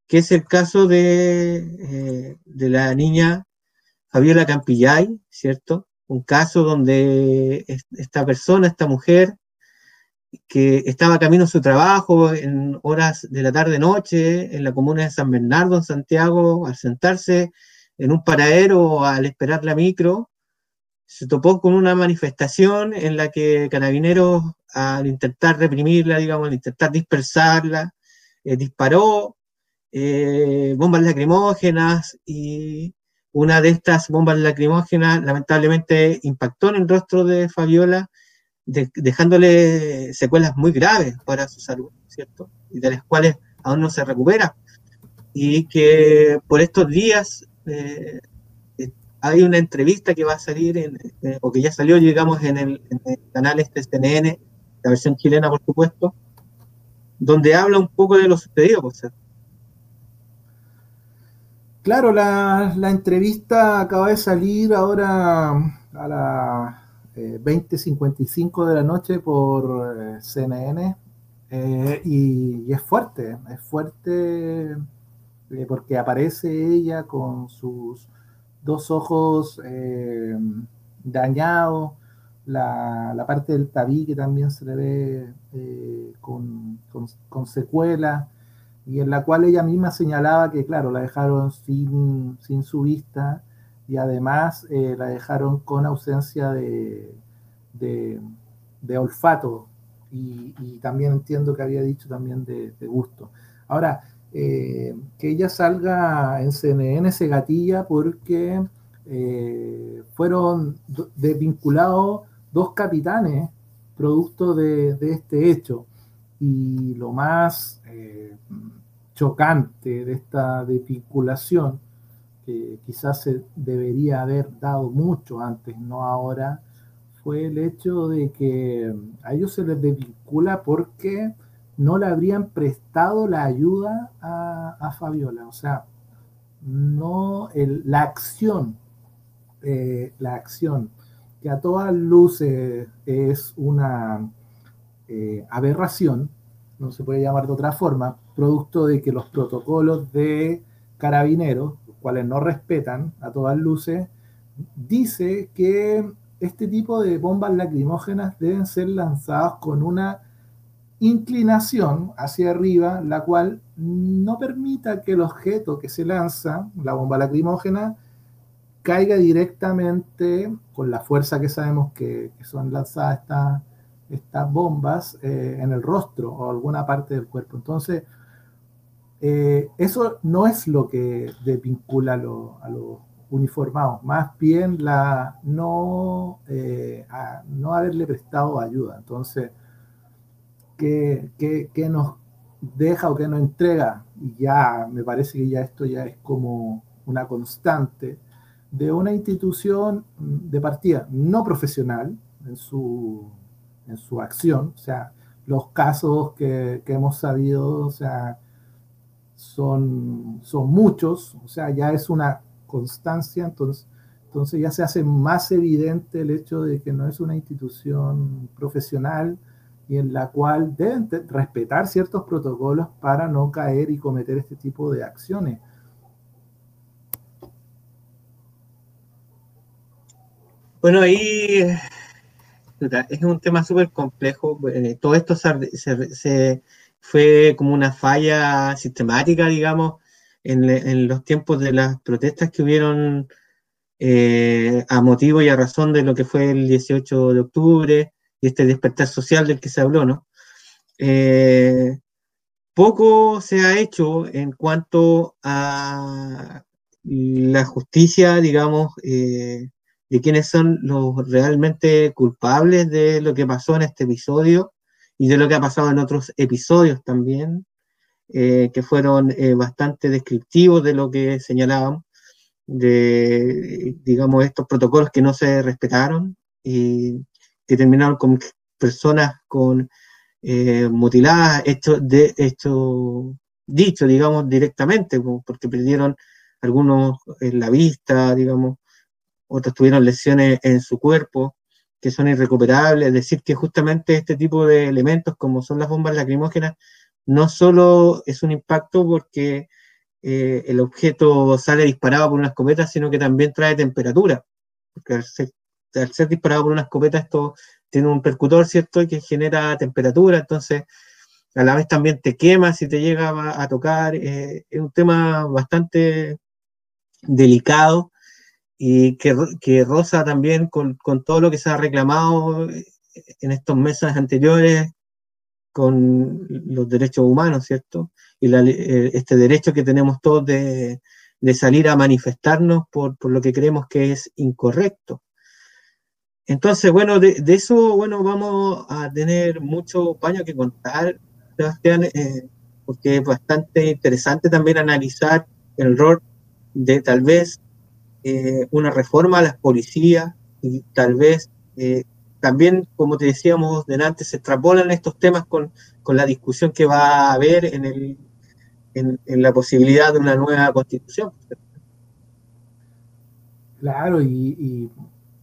Que es el caso de, eh, de la niña Fabiola Campillay, ¿cierto? Un caso donde esta persona, esta mujer, que estaba camino a su trabajo en horas de la tarde-noche en la comuna de San Bernardo, en Santiago, al sentarse en un paradero al esperar la micro, se topó con una manifestación en la que carabineros al intentar reprimirla, digamos, al intentar dispersarla, eh, disparó eh, bombas lacrimógenas y una de estas bombas lacrimógenas lamentablemente impactó en el rostro de Fabiola, dejándole secuelas muy graves para su salud, ¿cierto? Y de las cuales aún no se recupera. Y que por estos días eh, hay una entrevista que va a salir, o que ya salió, digamos, en el, en el canal este CNN, la versión chilena, por supuesto, donde habla un poco de lo sucedido, por ser. Claro, la, entrevista acaba de salir ahora a las 20.55 eh, de la noche por eh, CNN eh, y, es fuerte, es fuerte porque aparece ella con sus dos ojos dañados, la, parte del tabique también se le ve eh, con, con, secuela, y en la cual ella misma señalaba que, claro, la dejaron sin, sin su vista y además eh, la dejaron con ausencia de, de, olfato y, también entiendo que había dicho también de, gusto. Ahora, eh, que ella salga en CNN se gatilla porque fueron desvinculados dos capitanes producto de, este hecho. Y lo más eh, chocante de esta desvinculación, que quizás se debería haber dado mucho antes, no ahora, fue el hecho de que a ellos se les desvincula porque no le habrían prestado la ayuda a, Fabiola. O sea, no la acción, eh, la acción, que a todas luces es una eh, aberración, no se puede llamar de otra forma, producto de que los protocolos de carabineros, los cuales no respetan a todas luces, dice que este tipo de bombas lacrimógenas deben ser lanzadas con una inclinación hacia arriba, la cual no permita que el objeto que se lanza, la bomba lacrimógena, caiga directamente con la fuerza que sabemos que, son lanzadas estas, bombas eh, en el rostro o alguna parte del cuerpo. Entonces, eh, eso no es lo que desvincula a, los uniformados, más bien la no, eh, no haberle prestado ayuda. Entonces, ¿qué, nos deja o qué nos entrega? Y ya me parece que ya esto ya es como una constante de una institución de partida no profesional en su, en su acción, o sea, los casos que, que hemos sabido, o sea, son, son muchos, o sea, ya es una constancia, entonces, entonces ya se hace más evidente el hecho de que no es una institución profesional y en la cual deben respetar ciertos protocolos para no caer y cometer este tipo de acciones. Bueno, ahí es un tema súper complejo. Eh, todo esto se, fue como una falla sistemática, digamos, en, los tiempos de las protestas que hubieron eh, a motivo y a razón de lo que fue el 18 de octubre y este despertar social del que se habló, ¿no? Eh, poco se ha hecho en cuanto a la justicia, digamos, eh, de quiénes son los realmente culpables de lo que pasó en este episodio y de lo que ha pasado en otros episodios también, eh, que fueron eh, bastante descriptivos de lo que señalábamos, de, digamos, estos protocolos que no se respetaron y que terminaron con personas con eh, mutiladas, hecho, de, dicho, digamos, directamente, porque perdieron algunos en la vista, digamos, otros tuvieron lesiones en su cuerpo que son irrecuperables, es decir, que justamente este tipo de elementos como son las bombas lacrimógenas no solo es un impacto porque eh, el objeto sale disparado por una escopeta, sino que también trae temperatura, porque al ser, disparado por una escopeta esto tiene un percutor, ¿cierto?, y que genera temperatura, entonces a la vez también te quema si te llega a, tocar, eh, es un tema bastante delicado y que, que roza también con, con, todo lo que se ha reclamado en estos meses anteriores con los derechos humanos, ¿cierto? Y eh, este derecho que tenemos todos de, de salir a manifestarnos por, por, lo que creemos que es incorrecto. Entonces, bueno, de, de, eso, bueno, vamos a tener mucho paño que contar, Sebastián, eh, porque es bastante interesante también analizar el rol de tal vez eh, una reforma a las policías y tal vez eh, también, como te decíamos delante, se extrapolan estos temas con, con la discusión que va a haber en, el, en, la posibilidad de una nueva constitución. Claro, y,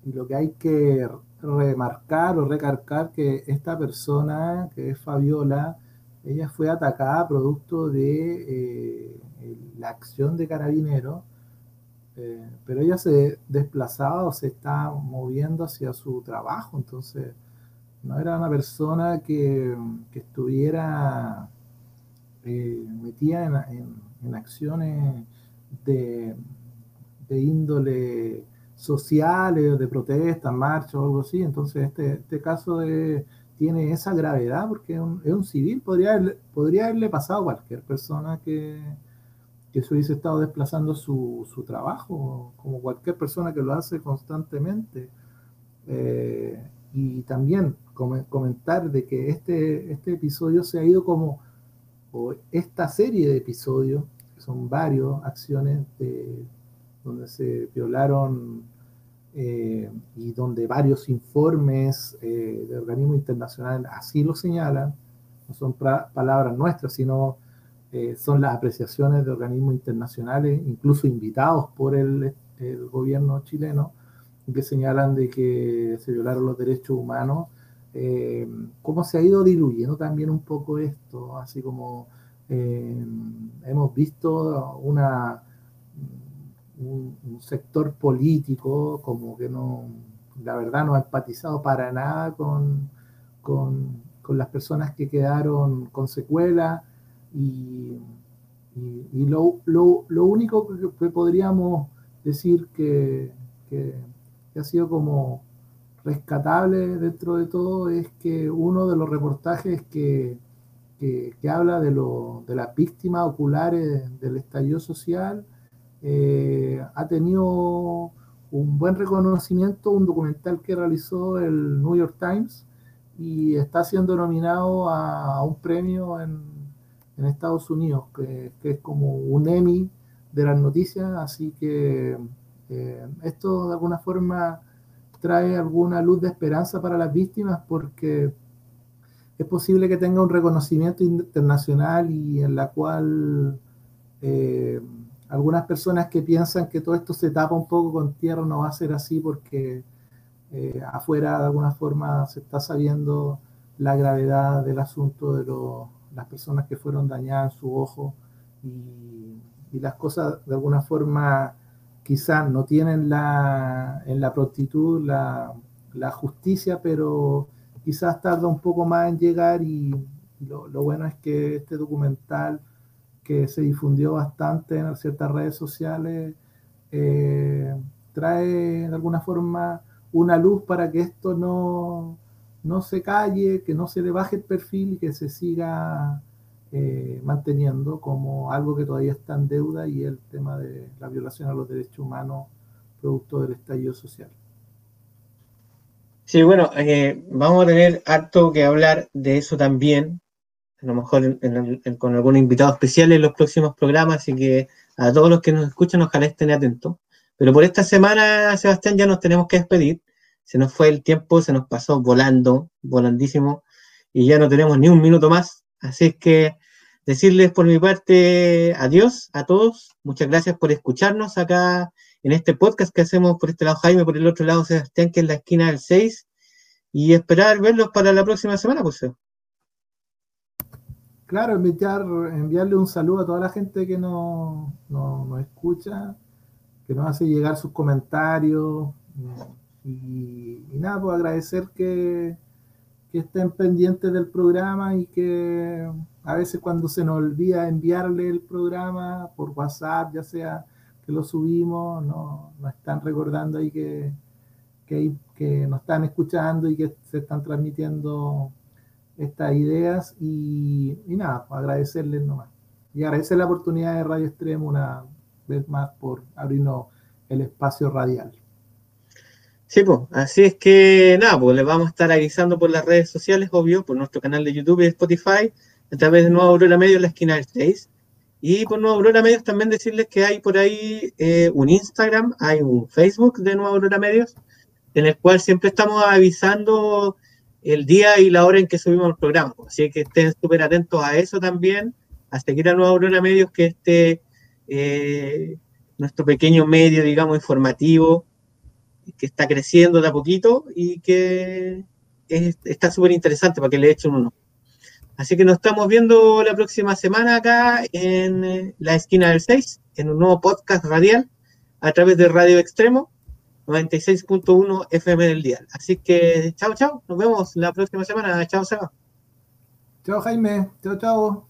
y, lo que hay que remarcar o recargar que esta persona, que es Fabiola, ella fue atacada producto de eh, la acción de carabineros eh, pero ella se desplazaba o se está moviendo hacia su trabajo, entonces no era una persona que, estuviera eh, metida en, acciones de, índole sociales, de protesta, marcha o algo así, entonces este, este caso tiene esa gravedad porque es un, civil, podría, podría haberle pasado a cualquier persona que que se hubiese estado desplazando su, su, trabajo, como cualquier persona que lo hace constantemente. Eh, y también comentar de que este, este episodio se ha ido como o esta serie de episodios, que son varios acciones de, donde se violaron eh, y donde varios informes eh, de organismos internacionales así lo señalan, no son palabras nuestras, sino eh, son las apreciaciones de organismos internacionales, incluso invitados por el, el gobierno chileno, que señalan de que se violaron los derechos humanos, eh, cómo se ha ido diluyendo también un poco esto, así como eh, hemos visto una, un, sector político como que no, la verdad no ha empatizado para nada con, con, las personas que quedaron con secuelas y, lo, lo, lo, único que, podríamos decir que, que que ha sido como rescatable dentro de todo es que uno de los reportajes que, que, habla de, lo, de las víctimas oculares del estallido social eh, ha tenido un buen reconocimiento, un documental que realizó el New York Times y está siendo nominado a, un premio en, en Estados Unidos, que, es como un Emmy de las noticias, así que eh, esto de alguna forma trae alguna luz de esperanza para las víctimas porque es posible que tenga un reconocimiento internacional y en la cual eh, algunas personas que piensan que todo esto se tapa un poco con tierra no va a ser así porque eh, afuera de alguna forma se está sabiendo la gravedad del asunto de las personas que fueron dañadas en su ojo y, las cosas de alguna forma quizás no tienen la, en la prontitud la, justicia, pero quizás tarda un poco más en llegar y lo, bueno es que este documental que se difundió bastante en ciertas redes sociales eh, trae de alguna forma una luz para que esto no, no se calle, que no se le baje el perfil y que se siga eh, manteniendo como algo que todavía está en deuda y el tema de la violación a los derechos humanos producto del estallido social. Sí, bueno, eh, vamos a tener harto que hablar de eso también, a lo mejor con algún invitado especial en los próximos programas, así que a todos los que nos escuchan, ojalá estén atentos. Pero por esta semana, Sebastián, ya nos tenemos que despedir. Se nos fue el tiempo, se nos pasó volando, volandísimo, y ya no tenemos ni un minuto más. Así es que decirles por mi parte adiós a todos. Muchas gracias por escucharnos acá en este podcast que hacemos por este lado Jaime, por el otro lado Sebastián, que es la esquina del 6. Y esperar verlos para la próxima semana, pues. Claro, enviarle un saludo a toda la gente que nos, escucha, que nos hace llegar sus comentarios. Y, nada, pues agradecer que, que estén pendientes del programa y que a veces cuando se nos olvida enviarle el programa por WhatsApp, ya sea que lo subimos, no, nos están recordando ahí que, que, que, nos están escuchando y que se están transmitiendo estas ideas y, y nada, pues agradecerles nomás. Y agradecer la oportunidad de Radio Extremo una vez más por abrirnos el espacio radial. Sí, pues, así es que nada, pues les vamos a estar avisando por las redes sociales, obvio, por nuestro canal de YouTube y Spotify, a través de Nueva Aurora Medios, la esquina del 6. Y por Nueva Aurora Medios también decirles que hay por ahí eh, un Instagram, hay un Facebook de Nueva Aurora Medios, en el cual siempre estamos avisando el día y la hora en que subimos el programa. Así que estén súper atentos a eso también, a seguir a Nueva Aurora Medios, que este, eh, nuestro pequeño medio, digamos, informativo, que está creciendo de a poquito y que está súper interesante para que le echen uno. Así que nos estamos viendo la próxima semana acá en eh, la esquina del 6, en un nuevo podcast radial a través de Radio Extremo 96.1 FM del día. Así que chao, chao, nos vemos la próxima semana. Chao, Seba. Chao, Jaime. Chao, chao.